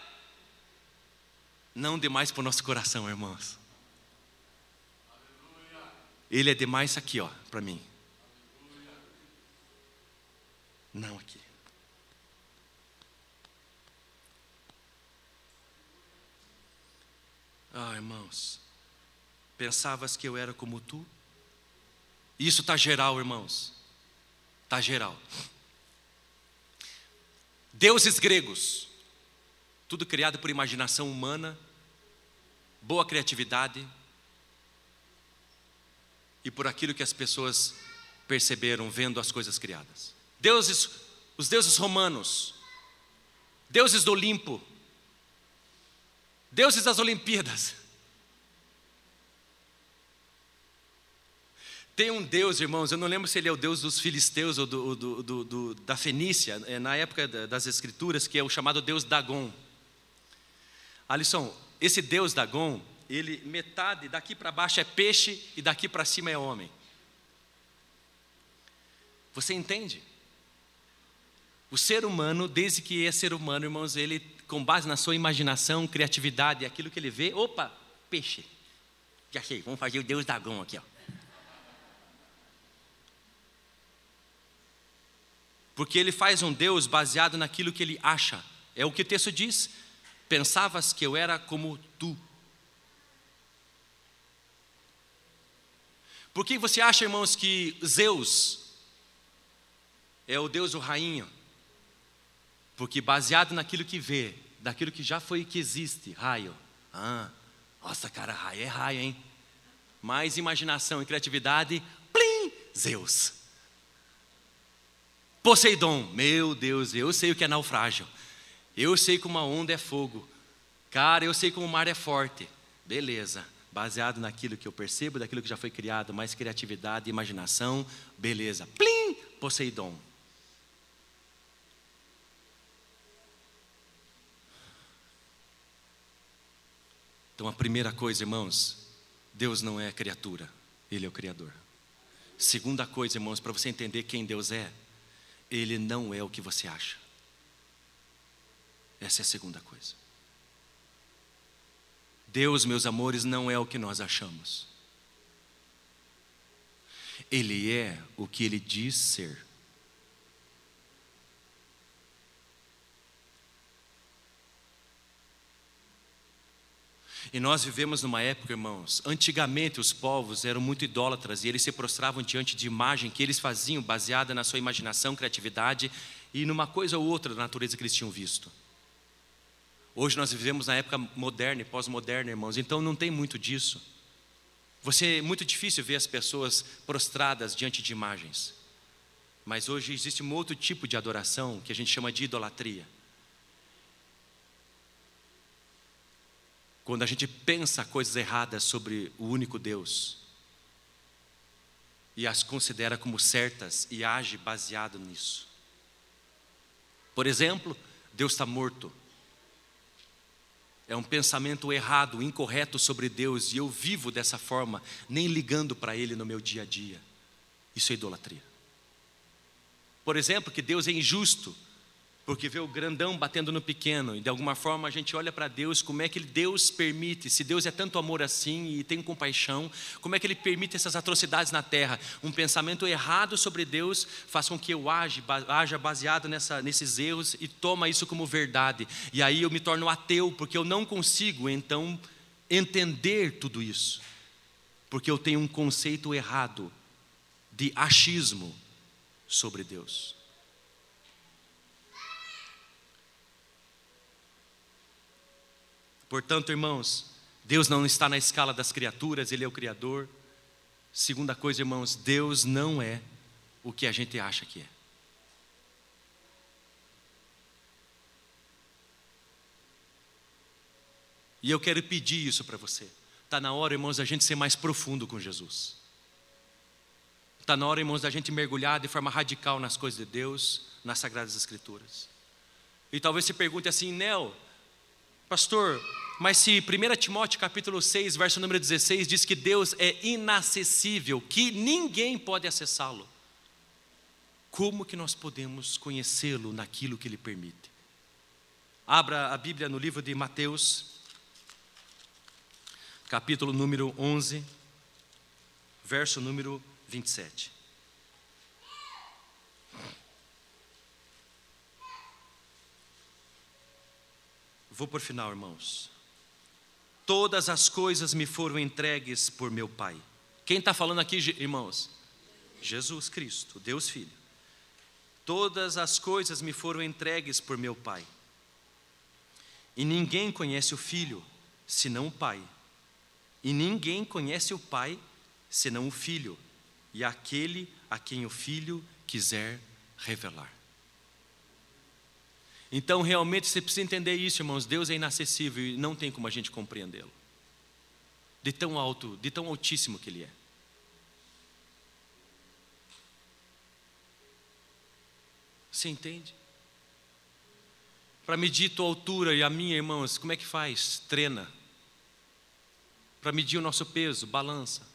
não demais para o nosso coração, irmãos. Ele é demais aqui, ó, para mim. Não aqui. Ah, irmãos, pensavas que eu era como tu? Isso está geral, irmãos. Está geral. Deuses gregos tudo criado por imaginação humana, boa criatividade e por aquilo que as pessoas perceberam vendo as coisas criadas. deuses, os deuses romanos, deuses do Olimpo, deuses das Olimpíadas. Tem um Deus, irmãos, eu não lembro se ele é o Deus dos filisteus ou do, do, do, da Fenícia, é, na época das Escrituras, que é o chamado Deus Dagon. Alisson, esse Deus Dagon, ele metade daqui para baixo é peixe e daqui para cima é homem. Você entende? O ser humano, desde que é ser humano, irmãos, ele, com base na sua imaginação, criatividade, aquilo que ele vê, opa, peixe. Já sei, vamos fazer o Deus Dagon aqui, ó. Porque ele faz um Deus baseado naquilo que ele acha. É o que o texto diz. Pensavas que eu era como tu. Por que você acha, irmãos, que Zeus é o Deus o rainho? Porque baseado naquilo que vê, daquilo que já foi e que existe, raio. Ah, nossa, cara, raio é raio, hein? Mais imaginação e criatividade, plim, Zeus. Poseidon, meu Deus, eu sei o que é naufrágio. Eu sei como a onda é fogo. Cara, eu sei como o mar é forte. Beleza. Baseado naquilo que eu percebo, daquilo que já foi criado, mais criatividade, imaginação, beleza. Plim! Poseidon. Então a primeira coisa, irmãos, Deus não é criatura, Ele é o Criador. Segunda coisa, irmãos, para você entender quem Deus é, ele não é o que você acha. Essa é a segunda coisa. Deus, meus amores, não é o que nós achamos. Ele é o que ele diz ser. E nós vivemos numa época, irmãos, antigamente os povos eram muito idólatras e eles se prostravam diante de imagem que eles faziam baseada na sua imaginação, criatividade e numa coisa ou outra da natureza que eles tinham visto. Hoje nós vivemos na época moderna e pós-moderna, irmãos, então não tem muito disso. Você é muito difícil ver as pessoas prostradas diante de imagens. Mas hoje existe um outro tipo de adoração que a gente chama de idolatria. quando a gente pensa coisas erradas sobre o único Deus e as considera como certas e age baseado nisso. Por exemplo, Deus está morto. É um pensamento errado, incorreto sobre Deus e eu vivo dessa forma, nem ligando para Ele no meu dia a dia. Isso é idolatria. Por exemplo, que Deus é injusto porque vê o grandão batendo no pequeno, e de alguma forma a gente olha para Deus, como é que Deus permite, se Deus é tanto amor assim e tem compaixão, como é que Ele permite essas atrocidades na terra? Um pensamento errado sobre Deus faz com que eu age, haja baseado nessa, nesses erros e toma isso como verdade, e aí eu me torno ateu, porque eu não consigo então entender tudo isso, porque eu tenho um conceito errado de achismo sobre Deus. Portanto, irmãos, Deus não está na escala das criaturas, Ele é o Criador. Segunda coisa, irmãos, Deus não é o que a gente acha que é. E eu quero pedir isso para você. Está na hora, irmãos, da gente ser mais profundo com Jesus. Está na hora, irmãos, da gente mergulhar de forma radical nas coisas de Deus, nas Sagradas Escrituras. E talvez se pergunte assim, Nel, pastor, mas se 1 Timóteo capítulo 6, verso número 16 diz que Deus é inacessível, que ninguém pode acessá-lo, como que nós podemos conhecê-lo naquilo que ele permite? Abra a Bíblia no livro de Mateus, capítulo número 11, verso número 27. Vou por final, irmãos. Todas as coisas me foram entregues por meu Pai. Quem está falando aqui, irmãos? Jesus Cristo, Deus Filho. Todas as coisas me foram entregues por meu Pai. E ninguém conhece o Filho senão o Pai. E ninguém conhece o Pai senão o Filho, e aquele a quem o Filho quiser revelar. Então, realmente, você precisa entender isso, irmãos. Deus é inacessível e não tem como a gente compreendê-lo. De tão alto, de tão altíssimo que Ele é. Você entende? Para medir tua altura e a minha, irmãos, como é que faz? Treina. Para medir o nosso peso, balança.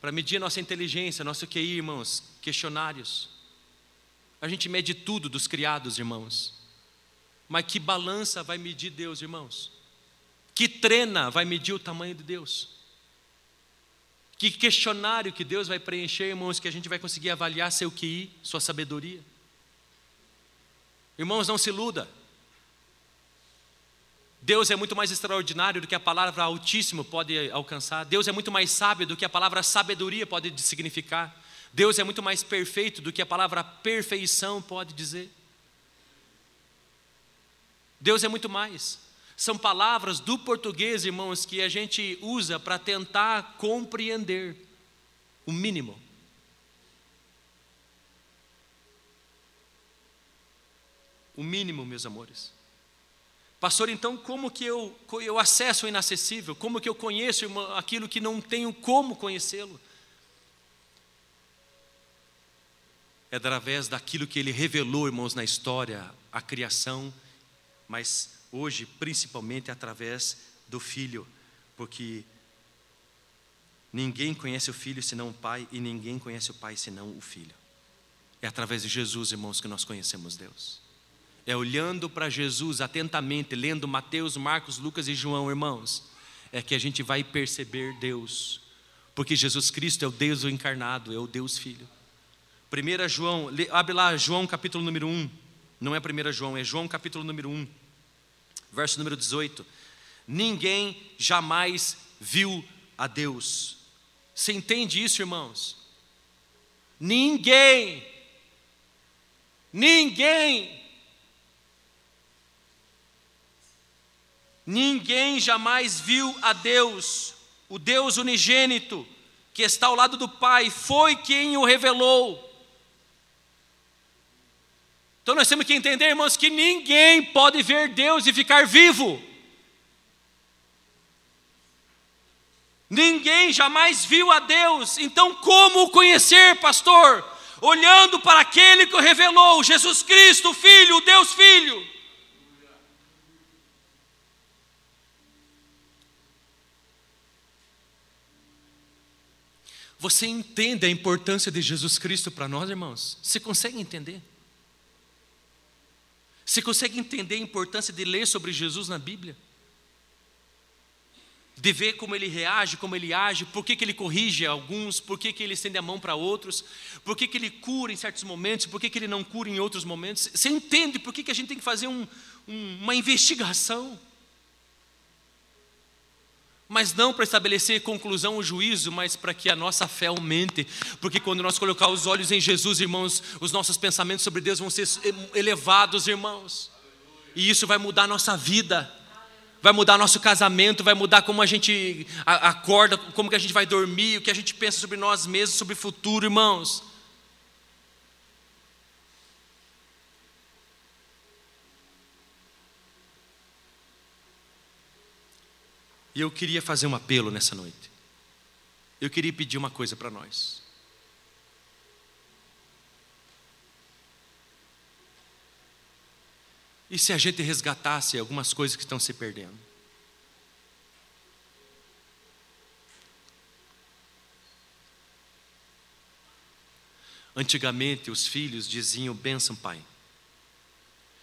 Para medir a nossa inteligência, nosso QI, irmãos, questionários. A gente mede tudo dos criados, irmãos. Mas que balança vai medir Deus, irmãos? Que treina vai medir o tamanho de Deus? Que questionário que Deus vai preencher, irmãos, que a gente vai conseguir avaliar seu QI, sua sabedoria? Irmãos, não se iluda. Deus é muito mais extraordinário do que a palavra altíssimo pode alcançar. Deus é muito mais sábio do que a palavra sabedoria pode significar. Deus é muito mais perfeito do que a palavra perfeição pode dizer. Deus é muito mais. São palavras do português, irmãos, que a gente usa para tentar compreender o mínimo. O mínimo, meus amores. Pastor, então como que eu, eu acesso o inacessível? Como que eu conheço aquilo que não tenho como conhecê-lo? É através daquilo que ele revelou, irmãos, na história, a criação, mas hoje principalmente através do Filho, porque ninguém conhece o Filho senão o Pai, e ninguém conhece o Pai senão o Filho. É através de Jesus, irmãos, que nós conhecemos Deus. É olhando para Jesus atentamente, lendo Mateus, Marcos, Lucas e João, irmãos, é que a gente vai perceber Deus, porque Jesus Cristo é o Deus encarnado, é o Deus Filho. 1 João, abre lá João capítulo número 1, não é 1 João, é João capítulo número 1, verso número 18. Ninguém jamais viu a Deus. Você entende isso, irmãos? Ninguém, ninguém Ninguém jamais viu a Deus, o Deus unigênito, que está ao lado do Pai, foi quem o revelou. Então nós temos que entender, irmãos, que ninguém pode ver Deus e ficar vivo. Ninguém jamais viu a Deus, então como o conhecer, pastor? Olhando para aquele que o revelou, Jesus Cristo, Filho, Deus Filho. Você entende a importância de Jesus Cristo para nós, irmãos? Você consegue entender? Você consegue entender a importância de ler sobre Jesus na Bíblia? De ver como ele reage, como ele age, por que, que ele corrige alguns, por que, que ele estende a mão para outros, por que, que ele cura em certos momentos, por que, que ele não cura em outros momentos. Você entende por que, que a gente tem que fazer um, um, uma investigação? Mas não para estabelecer conclusão ou juízo, mas para que a nossa fé aumente, porque quando nós colocar os olhos em Jesus, irmãos, os nossos pensamentos sobre Deus vão ser elevados, irmãos, e isso vai mudar a nossa vida, vai mudar nosso casamento, vai mudar como a gente acorda, como que a gente vai dormir, o que a gente pensa sobre nós mesmos, sobre o futuro, irmãos. E eu queria fazer um apelo nessa noite. Eu queria pedir uma coisa para nós. E se a gente resgatasse algumas coisas que estão se perdendo? Antigamente os filhos diziam benção pai.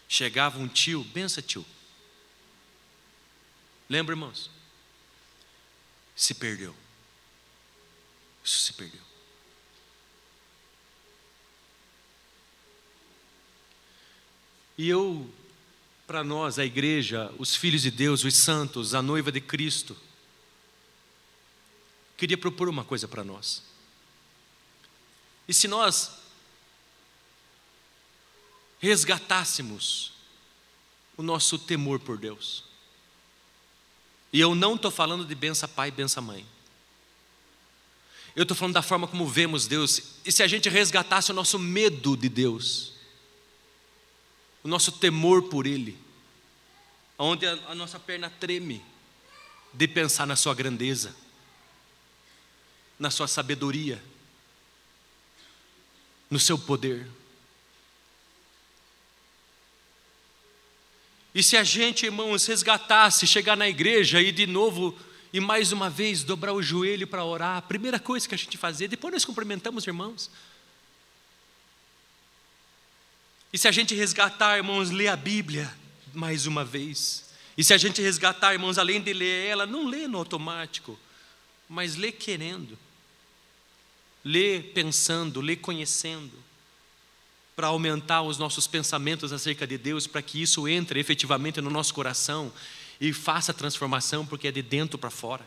Chegava um tio, benção tio. Lembra, irmãos? Se perdeu. Isso se perdeu. E eu, para nós, a igreja, os filhos de Deus, os santos, a noiva de Cristo, queria propor uma coisa para nós. E se nós resgatássemos o nosso temor por Deus, e eu não estou falando de benção pai e benção mãe. Eu estou falando da forma como vemos Deus. E se a gente resgatasse o nosso medo de Deus, o nosso temor por Ele, onde a, a nossa perna treme de pensar na Sua grandeza, na Sua sabedoria, no Seu poder. E se a gente, irmãos, resgatasse, chegar na igreja e de novo e mais uma vez dobrar o joelho para orar, a primeira coisa que a gente fazia, depois nós cumprimentamos irmãos. E se a gente resgatar, irmãos, ler a Bíblia mais uma vez. E se a gente resgatar, irmãos, além de ler ela, não lê no automático, mas lê querendo, lê pensando, lê conhecendo, para aumentar os nossos pensamentos acerca de Deus, para que isso entre efetivamente no nosso coração e faça a transformação, porque é de dentro para fora.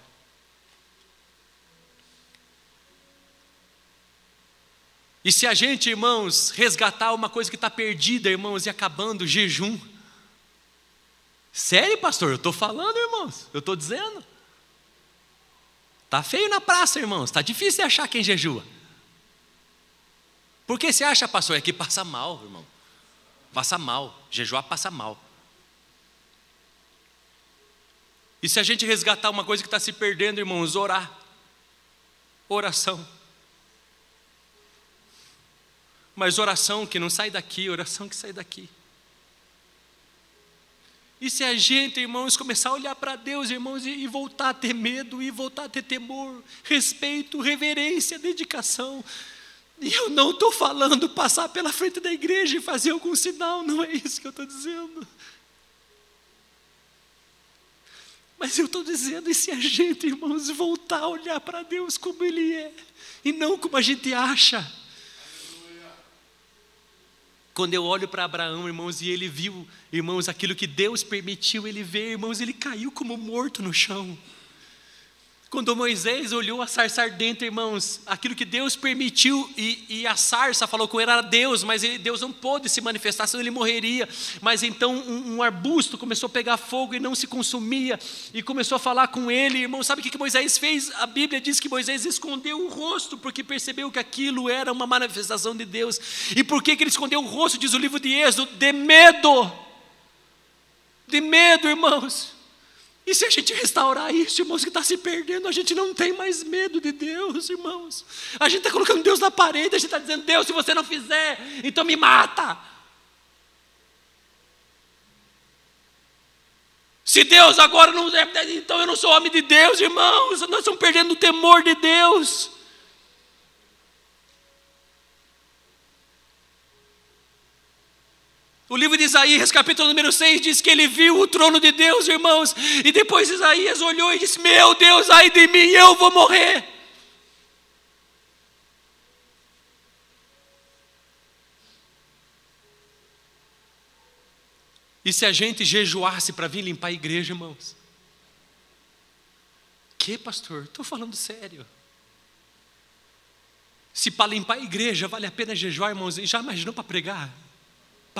E se a gente, irmãos, resgatar uma coisa que está perdida, irmãos, e acabando, jejum. Sério, pastor? Eu estou falando, irmãos, eu estou dizendo. Está feio na praça, irmãos, está difícil achar quem jejua. Por que você acha, pastor? É que passa mal, irmão. Passa mal, jejuar passa mal. E se a gente resgatar uma coisa que está se perdendo, irmãos, orar. Oração. Mas oração que não sai daqui, oração que sai daqui. E se a gente, irmãos, começar a olhar para Deus, irmãos, e, voltar a ter medo, e voltar a ter temor, respeito, reverência, dedicação. E eu não estou falando passar pela frente da igreja e fazer algum sinal, não é isso que eu estou dizendo. Mas eu estou dizendo, e se a gente, irmãos, voltar a olhar para Deus como Ele é, e não como a gente acha? Quando eu olho para Abraão, irmãos, e ele viu, irmãos, aquilo que Deus permitiu ele ver, irmãos, ele caiu como morto no chão. Quando Moisés olhou a sarça ardente, irmãos, aquilo que Deus permitiu, e, e a sarça falou com ele era Deus, mas ele, Deus não pôde se manifestar, senão ele morreria. Mas então um, um, arbusto começou a pegar fogo e não se consumia, e começou a falar com ele, irmão. Sabe o que, que Moisés fez? A Bíblia diz que Moisés escondeu o rosto, porque percebeu que aquilo era uma manifestação de Deus. E por que, que ele escondeu o rosto, diz o livro de Êxodo? De medo. De medo, irmãos. E se a gente restaurar isso, irmãos, que está se perdendo, a gente não tem mais medo de Deus, irmãos. A gente está colocando Deus na parede, a gente está dizendo, Deus, se você não fizer, então me mata. Se Deus agora não então eu não sou homem de Deus, irmãos. Nós estamos perdendo o temor de Deus. O livro de Isaías, capítulo número 6, diz que ele viu o trono de Deus, irmãos, e depois Isaías olhou e disse: Meu Deus, ai de mim, eu vou morrer. E se a gente jejuasse para vir limpar a igreja, irmãos? Que, pastor? Estou falando sério. Se para limpar a igreja vale a pena jejuar, irmãos, já imaginou para pregar?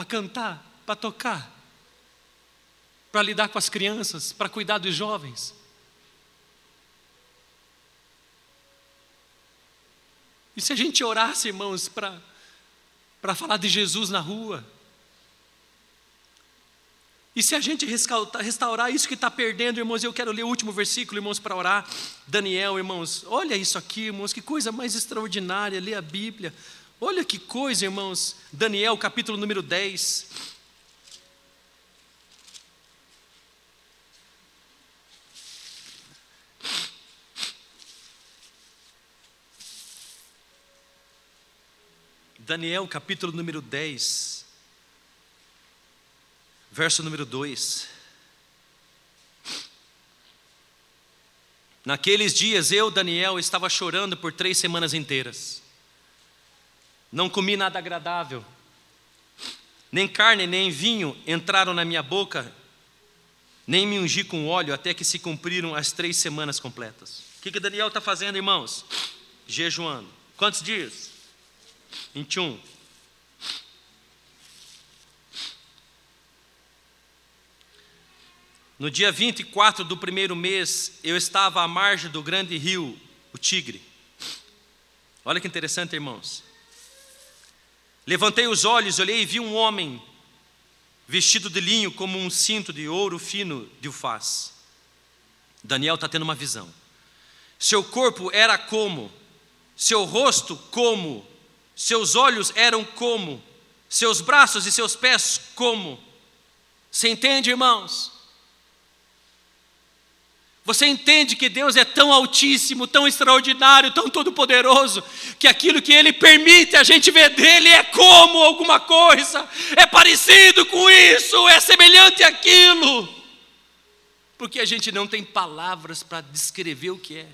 Para cantar, para tocar, para lidar com as crianças, para cuidar dos jovens. E se a gente orasse, irmãos, para, falar de Jesus na rua? E se a gente restaurar isso que está perdendo, irmãos, eu quero ler o último versículo, irmãos, para orar. Daniel, irmãos, olha isso aqui, irmãos, que coisa mais extraordinária, ler a Bíblia. Olha que coisa, irmãos. Daniel, capítulo número 10. Daniel, capítulo número 10, verso número 2. Naqueles dias eu, Daniel, estava chorando por três semanas inteiras. Não comi nada agradável, nem carne nem vinho entraram na minha boca, nem me ungi com óleo, até que se cumpriram as três semanas completas. O que, que Daniel está fazendo, irmãos? Jejuando. Quantos dias? 21. No dia 24 do primeiro mês, eu estava à margem do grande rio, o Tigre Olha que interessante, irmãos. Levantei os olhos, olhei e vi um homem vestido de linho como um cinto de ouro fino de ufaz. Daniel está tendo uma visão. Seu corpo era como, seu rosto como, seus olhos eram como, seus braços e seus pés como. Você entende, irmãos? Você entende que Deus é tão altíssimo, tão extraordinário, tão todo-poderoso, que aquilo que Ele permite a gente ver dele é como alguma coisa, é parecido com isso, é semelhante àquilo, porque a gente não tem palavras para descrever o que é.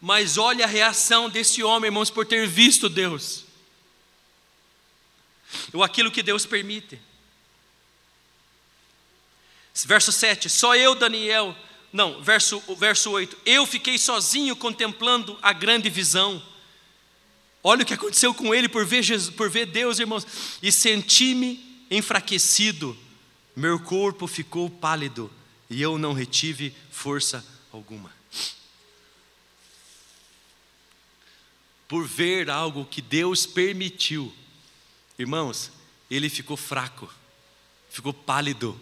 Mas olha a reação desse homem, irmãos, por ter visto Deus, ou aquilo que Deus permite. Verso 7, só eu, Daniel, não, verso, verso 8, eu fiquei sozinho contemplando a grande visão. Olha o que aconteceu com ele por ver, Jesus, por ver Deus, irmãos, e senti-me enfraquecido, meu corpo ficou pálido e eu não retive força alguma. Por ver algo que Deus permitiu, irmãos, ele ficou fraco, ficou pálido,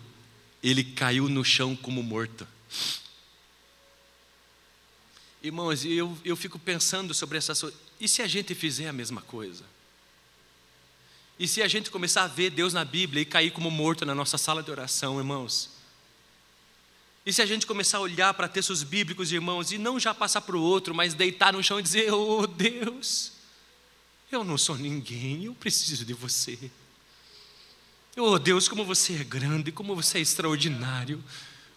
ele caiu no chão como morto. Irmãos, eu, eu fico pensando sobre essa. E se a gente fizer a mesma coisa? E se a gente começar a ver Deus na Bíblia e cair como morto na nossa sala de oração, irmãos? E se a gente começar a olhar para textos bíblicos, irmãos, e não já passar para o outro, mas deitar no chão e dizer: Oh Deus, eu não sou ninguém, eu preciso de você. Oh Deus, como você é grande, como você é extraordinário,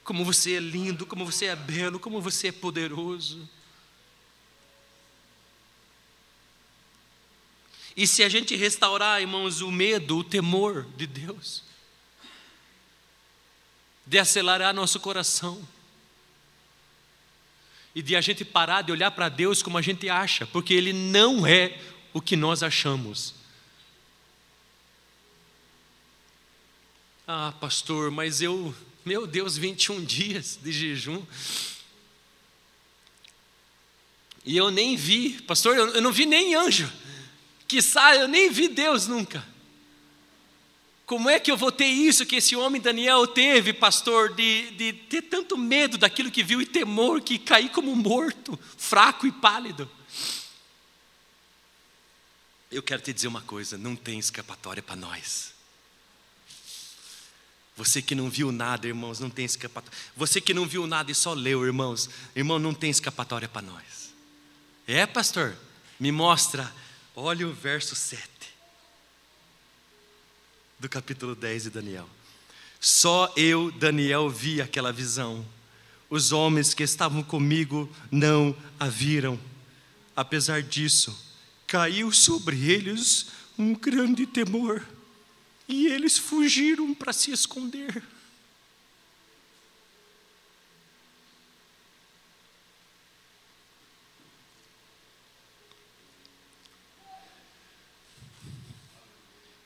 como você é lindo, como você é belo, como você é poderoso. E se a gente restaurar, irmãos, o medo, o temor de Deus, de acelerar nosso coração, e de a gente parar de olhar para Deus como a gente acha, porque Ele não é o que nós achamos. Ah, pastor, mas eu, meu Deus, 21 dias de jejum. E eu nem vi, pastor, eu, não vi nem anjo. Que sai, eu nem vi Deus nunca. Como é que eu vou ter isso que esse homem Daniel teve, pastor, de, de ter tanto medo daquilo que viu e temor que cair como morto, fraco e pálido? Eu quero te dizer uma coisa: não tem escapatória para nós. Você que não viu nada, irmãos, não tem escapatória. Você que não viu nada e só leu, irmãos, irmão, não tem escapatória para nós. É, pastor? Me mostra. Olha o verso 7 do capítulo 10 de Daniel. Só eu, Daniel, vi aquela visão. Os homens que estavam comigo não a viram. Apesar disso, caiu sobre eles um grande temor e eles fugiram para se esconder.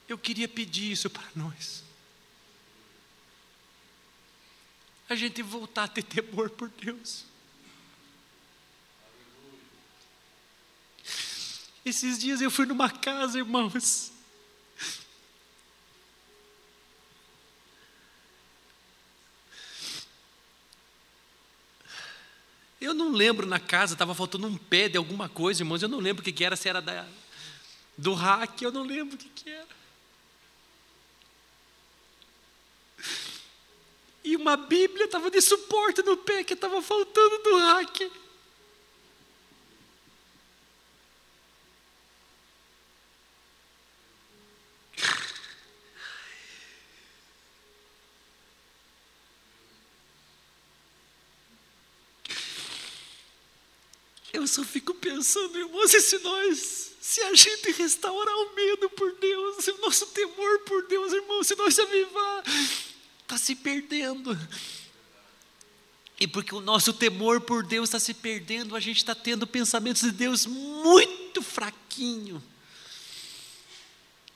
Eu queria pedir isso para nós. A gente voltar a ter temor por Deus. Esses dias eu fui numa casa, irmãos, Eu não lembro na casa, estava faltando um pé de alguma coisa, irmãos. Eu não lembro o que, era, se era da, do hack, eu não lembro o que, que era. E uma Bíblia estava de suporte no pé que estava faltando do hack. Eu só fico pensando, irmãos, e se nós, se a gente restaurar o medo por Deus, o nosso temor por Deus, irmão, se nós avivar, está se perdendo. E porque o nosso temor por Deus está se perdendo, a gente está tendo pensamentos de Deus muito fraquinho.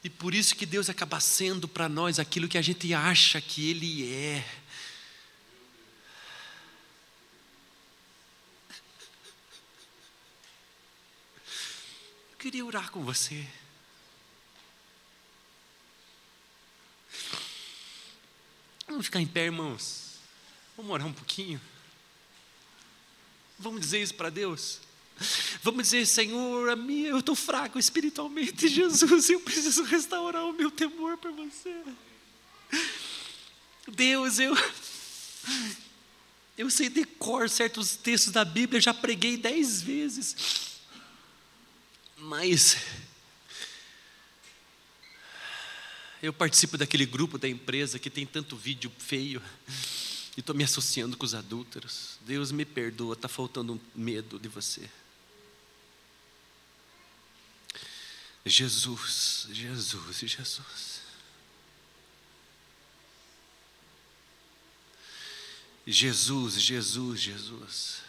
E por isso que Deus acaba sendo para nós aquilo que a gente acha que Ele é. Queria orar com você. Vamos ficar em pé, irmãos. Vamos orar um pouquinho. Vamos dizer isso para Deus. Vamos dizer, Senhor, a minha, eu estou fraco espiritualmente, *laughs* Jesus, eu preciso restaurar o meu temor por você. Deus, eu, eu sei decor certos textos da Bíblia, já preguei dez vezes, mas eu participo daquele grupo da empresa que tem tanto vídeo feio e estou me associando com os adúlteros. Deus me perdoa, está faltando medo de você. Jesus, Jesus, Jesus. Jesus, Jesus, Jesus.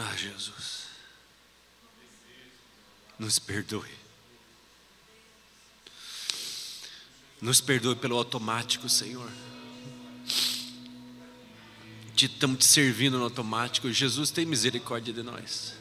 Ah, Jesus. Nos perdoe. Nos perdoe pelo automático, Senhor. Estamos te servindo no automático. Jesus tem misericórdia de nós.